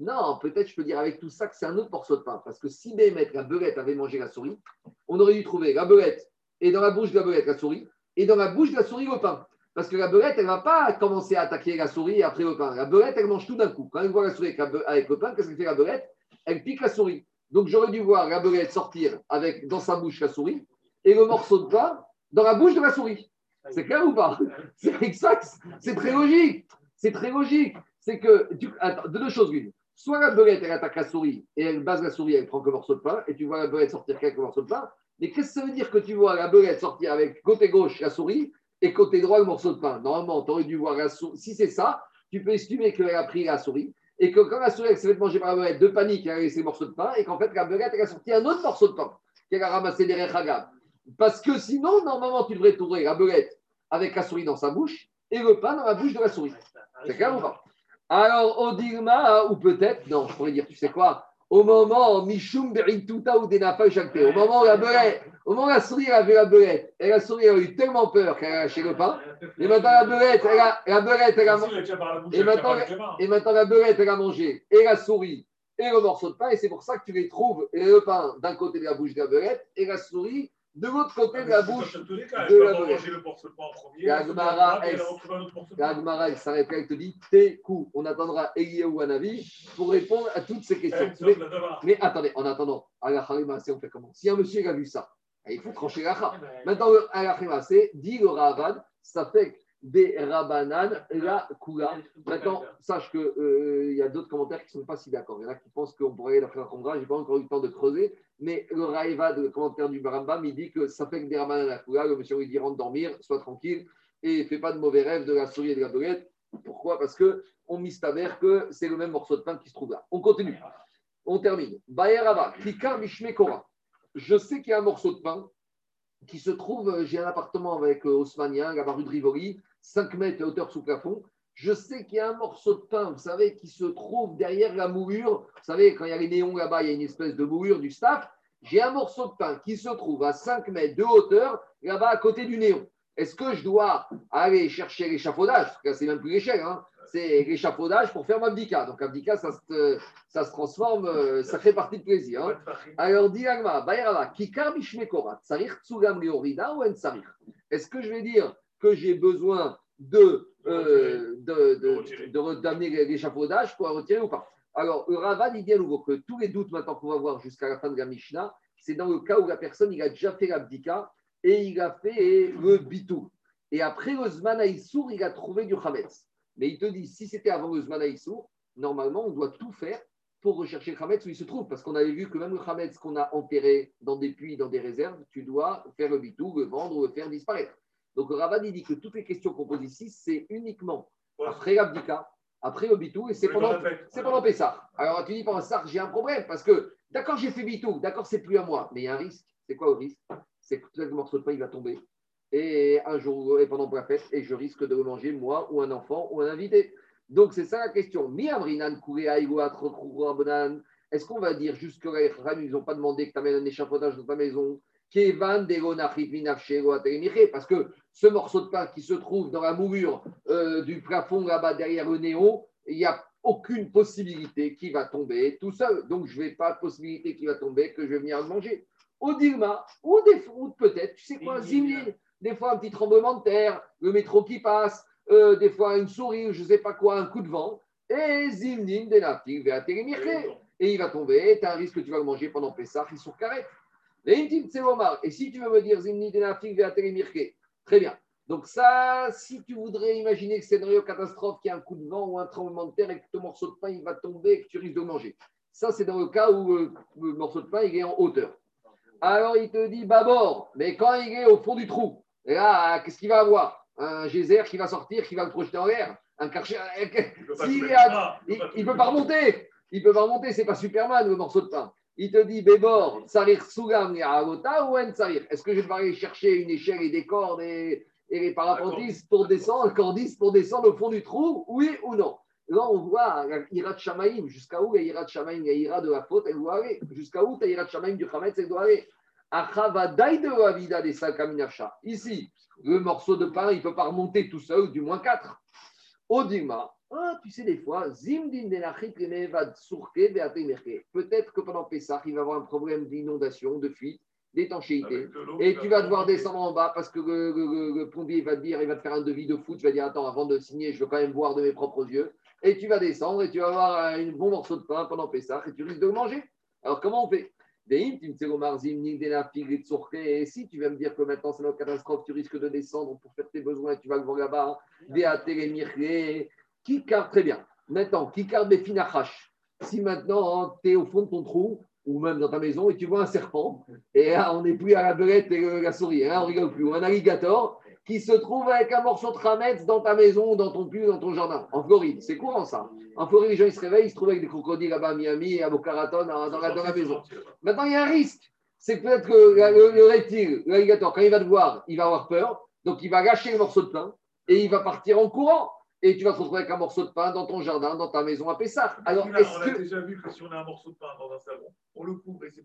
Non, peut-être je peux dire avec tout ça que c'est un autre morceau de pain. Parce que si Bémet, la belette, avait mangé la souris, on aurait dû trouver la belette et dans la bouche de la belette la souris et dans la bouche de la souris le pain. Parce que la belette, elle ne va pas commencer à attaquer la souris et après le pain. La belette, elle mange tout d'un coup. Quand elle voit la souris avec le pain, qu'est-ce qu'elle fait la belette Elle pique la souris. Donc j'aurais dû voir la belette sortir avec dans sa bouche la souris et le morceau de pain dans la bouche de la souris. C'est clair ou pas? C'est exact. C'est très logique. C'est très logique. C'est que, attends, de deux choses l'une. Soit la belette, elle attaque la souris et elle base la souris, elle prend que morceau de pain et tu vois la belette sortir qu'avec le morceau de pain. Mais qu'est-ce que ça veut dire que tu vois la belette sortir avec côté gauche la souris et côté droit le morceau de pain? Normalement, tu aurais dû voir la souris. Si c'est ça, tu peux estimer qu'elle a pris la souris et que quand la souris s'est fait manger par la belette de panique, elle a laissé le morceau de pain et qu'en fait la belette, elle a sorti un autre morceau de pain qu'elle a ramassé derrière Hagab. Parce que sinon, normalement, tu devrais trouver la belette avec la souris dans sa bouche et le pain dans la bouche de la souris. C'est clair ou pas? Alors, au Dilma, ou peut-être, non, je pourrais dire, tu sais quoi? Au moment, Mishum Berituta ou Denafa au moment où la belette, au moment où la souris elle a vu la belette, et la souris a eu tellement peur qu'elle a lâché le pain, et maintenant la belette, elle a, la belette, elle a, et maintenant, et maintenant la belette, elle a mangé, et la souris, et le morceau de pain, et c'est pour ça que tu les trouves, et le pain d'un côté de la bouche de la belette, et la souris de l'autre côté de la bouche de la de la manger le morceau de pain en premier. La ensuite, Gemara, elle s'arrête là, elle te dit Tékou. On attendra Eliyahu Hanavi pour répondre à toutes ces questions. Eh, Mais, attendez, en attendant, on fait comment? Si un monsieur a vu ça, il faut trancher la Ha. Maintenant, à la Harima, c'est dit le Ravad, ça fait des Rabanan, la Kula. Maintenant, sache qu'il y a d'autres commentaires qui ne sont pas si d'accord. Il y en a qui pensent qu'on pourrait la faire un Je n'ai pas encore eu le temps de creuser. Mais le Raïvad, le commentaire du Barambam, il dit que ça fait que des Rabanan, la Kula. Le monsieur, il dit rentre dormir, sois tranquille et fais pas de mauvais rêves de la souris et de la belette. Pourquoi? Parce que on m'istamère que c'est le même morceau de pain qui se trouve là. On continue. On termine. Kikar Mishme Kora. Je sais qu'il y a un morceau de pain qui se trouve, euh, j'ai un appartement avec euh, Haussmannien, la rue de Rivoli, 5 mètres de hauteur sous plafond. Je sais qu'il y a un morceau de pain, vous savez, qui se trouve derrière la moulure. Vous savez, quand il y a les néons là-bas, il y a une espèce de moulure du staff. J'ai un morceau de pain qui se trouve à 5 mètres de hauteur, là-bas à côté du néon. Est-ce que je dois aller chercher l'échafaudage? Parce que c'est même plus l'échelle, hein. c'est l'échafaudage pour faire ma abdika. Donc, abdika, ça se, ça se transforme, euh, ça fait partie de plaisir. hein. Alors, dit Agma, Bayarava, Kikar Mishmekora, Tsarir Tsugam Leorida ou En Tsarir Est-ce que je vais dire que j'ai besoin de, euh, de, de, de d'amener l'échafaudage pour la retirer ou pas Alors, le Ravad, il dit à nouveau que tous les doutes maintenant qu'on va voir jusqu'à la fin de la Mishnah, c'est dans le cas où la personne, il a déjà fait l'abdika et il a fait le bitou. Et après le Zman Aïssour, il a trouvé du Hametz. Mais il te dit, si c'était avant le Zman Aïssour, normalement, on doit tout faire pour rechercher le Hametz où il se trouve. Parce qu'on avait vu que même le Hametz qu'on a enterré dans des puits, dans des réserves, tu dois faire le bitou, le vendre ou le faire disparaître. Donc Ravad, il dit que toutes les questions qu'on pose ici, c'est uniquement après l'abdika, après le bitou, et c'est pendant, c'est pendant Pessah. Alors tu dis pendant Pessah, j'ai un problème, parce que d'accord, j'ai fait bitou, d'accord, c'est plus à moi, mais il y a un risque. C'est quoi le risque? C'est que le morceau de pain, il va tomber. Et un jour, et pendant la fête, et je risque de le manger, moi, ou un enfant, ou un invité. Donc c'est ça la question. Est-ce qu'on va dire jusque là, ils n'ont pas demandé que tu amènes un échafaudage dans ta maison Parce que ce morceau de pain qui se trouve dans la moulure euh, du plafond là-bas derrière le néon, il n'y a aucune possibilité qu'il va tomber tout seul. Donc, je ne vais pas de possibilité qu'il va tomber, que je vais venir le manger. Au Dilma, ou, ou peut-être, tu sais quoi, Zimlin, des fois un petit tremblement de terre, le métro qui passe, euh, des fois une souris, je ne sais pas quoi, un coup de vent, et Zimlin, des naftik, et il va tomber, tu as un risque que tu vas le manger pendant Pessah, il sur carré. Et si tu veux me dire Zimni Denafik Veatelimirke, très bien. Donc ça, si tu voudrais imaginer que c'est scénario catastrophe, qu'il y a un coup de vent ou un tremblement de terre et que ton morceau de pain il va tomber et que tu risques de manger. Ça, c'est dans le cas où euh, le morceau de pain il est en hauteur. Alors il te dit bâbord, mais quand il est au fond du trou, et là, qu'est-ce qu'il va avoir? Un geyser qui va sortir, qui va le projeter en l'air Un karcher Il ne peut pas remonter. Il peut pas remonter. C'est pas Superman le morceau de pain. Il te dit Bébor, Sarir Sougam Yaragota ou En Sarir. Est-ce que je vais aller chercher une échelle et des cordes et, et les parapentistes pour descendre, un cordiste pour descendre au fond du trou Oui ou non? Là, on voit Ira de Shamaïm. Jusqu'à où la Ira de Shamaïm, la Ira de la faute, elle doit aller. Jusqu'à où ta Ira de Shamaïm du Hametz, elle doit aller? De des Salkaminasha. Ici, le morceau de pain, il ne peut pas remonter tout seul, du moins 4. Odima, ah, tu sais, des fois. Peut-être que pendant Pessah, il va y avoir un problème d'inondation, de fuite, d'étanchéité. Et tu va vas devoir descendre en bas parce que le, le- le- le plombier va te dire, il va te faire un devis de foot. Tu vas dire, attends, avant de signer, je veux quand même voir de mes propres yeux. Et tu vas descendre et tu vas avoir un un bon morceau de pain pendant Pessah et tu risques de le manger. Alors, comment on fait? Et si tu vas me dire que maintenant c'est notre catastrophe, tu risques de descendre pour faire tes besoins et tu vas le voir là-bas. Carte très bien. Maintenant, qui carte des finachash Si maintenant tu es au fond de ton trou ou même dans ta maison et tu vois un serpent, et là on n'est plus à la belette et euh, la souris, hein, on rigole plus, ou un alligator qui se trouve avec un morceau de rametz dans ta maison, dans ton puits, dans ton jardin, en Floride. C'est courant ça. En Floride, les gens ils se réveillent, ils se trouvent avec des crocodiles là-bas à Miami et à Boca Raton dans, dans la, dans la maison. Maintenant, il y a un risque. C'est peut-être que le, le reptile, l'alligator, quand il va te voir, il va avoir peur. Donc, il va gâcher le morceau de pain et il va partir en courant. Et tu vas te retrouver avec un morceau de pain dans ton jardin, dans ta maison à Pessah. Alors, on a, déjà vu que si on a un morceau de pain dans un savon, on le couvre et c'est.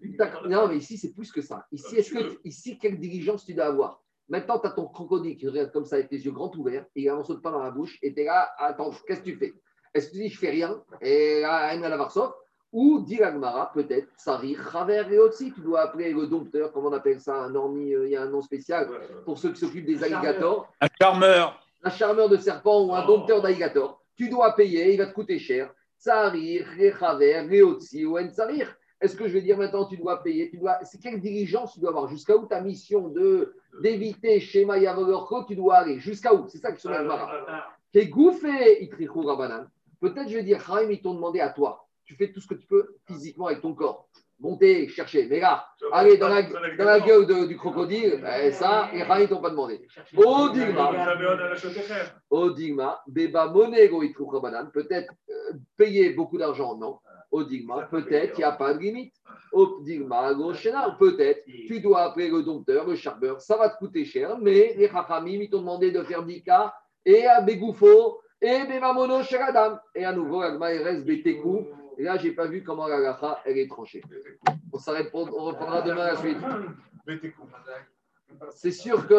Non, mais ici, c'est plus que ça. Ici, Euh, est-ce que, ici, quelle diligence tu dois avoir? Maintenant, tu as ton crocodile qui regarde comme ça avec les yeux grands ouverts, et il a un morceau de pain dans la bouche, et tu es là, attends, qu'est-ce que tu fais? Est-ce que tu dis, je fais rien, et là, Aïm Varsov Ou, dit l'Agmara, peut-être, Sari, Raver et aussi, tu dois appeler le dompteur, comment on appelle ça, un orni, euh, il y a un nom spécial, Ouais, ouais. pour ceux qui s'occupent des Charmeur. alligators, Un charmeur. Un charmeur de serpent ou un Oh. dompteur d'alligator, tu dois payer, il va te coûter cher. Tsarir, Rechaver, Reotsi ou Ensarir. Est-ce que je vais dire maintenant, tu dois payer tu dois... C'est quelle diligence tu dois avoir? Jusqu'à où ta mission de d'éviter schéma Yavolorko, tu dois aller? Jusqu'à où? C'est ça Ah, te ah, ah, T'es gouffé, Itrichou Rabanan. Peut-être je vais dire, Chaim, ils t'ont demandé à toi. Tu fais tout ce que tu peux physiquement avec ton corps. Monter, chercher. Mais là, allez dans la, dans la gueule de- du crocodile, ben, ça, et ils t'ont pas demandé. Dents. Digma. Comme ça, mais on a la chaudière. Odigma, Beba Monego Itrou Rabanan. Peut-être euh, payer beaucoup d'argent, non. Odigma, peut-être il n'y a pas de limite. Odigma, Goshena, peut-être tu dois appeler le dompteur, le charbeur, ça va te coûter cher, mais les Chachamim, ils t'ont demandé de faire Dika et à Begoufo et Bemamono Sheradam. Et à nouveau, Agma, il reste Betekou. Et là, je n'ai pas vu comment la Gacha, elle est tranchée. On s'arrête, pour- on reprendra demain la suite. C'est sûr que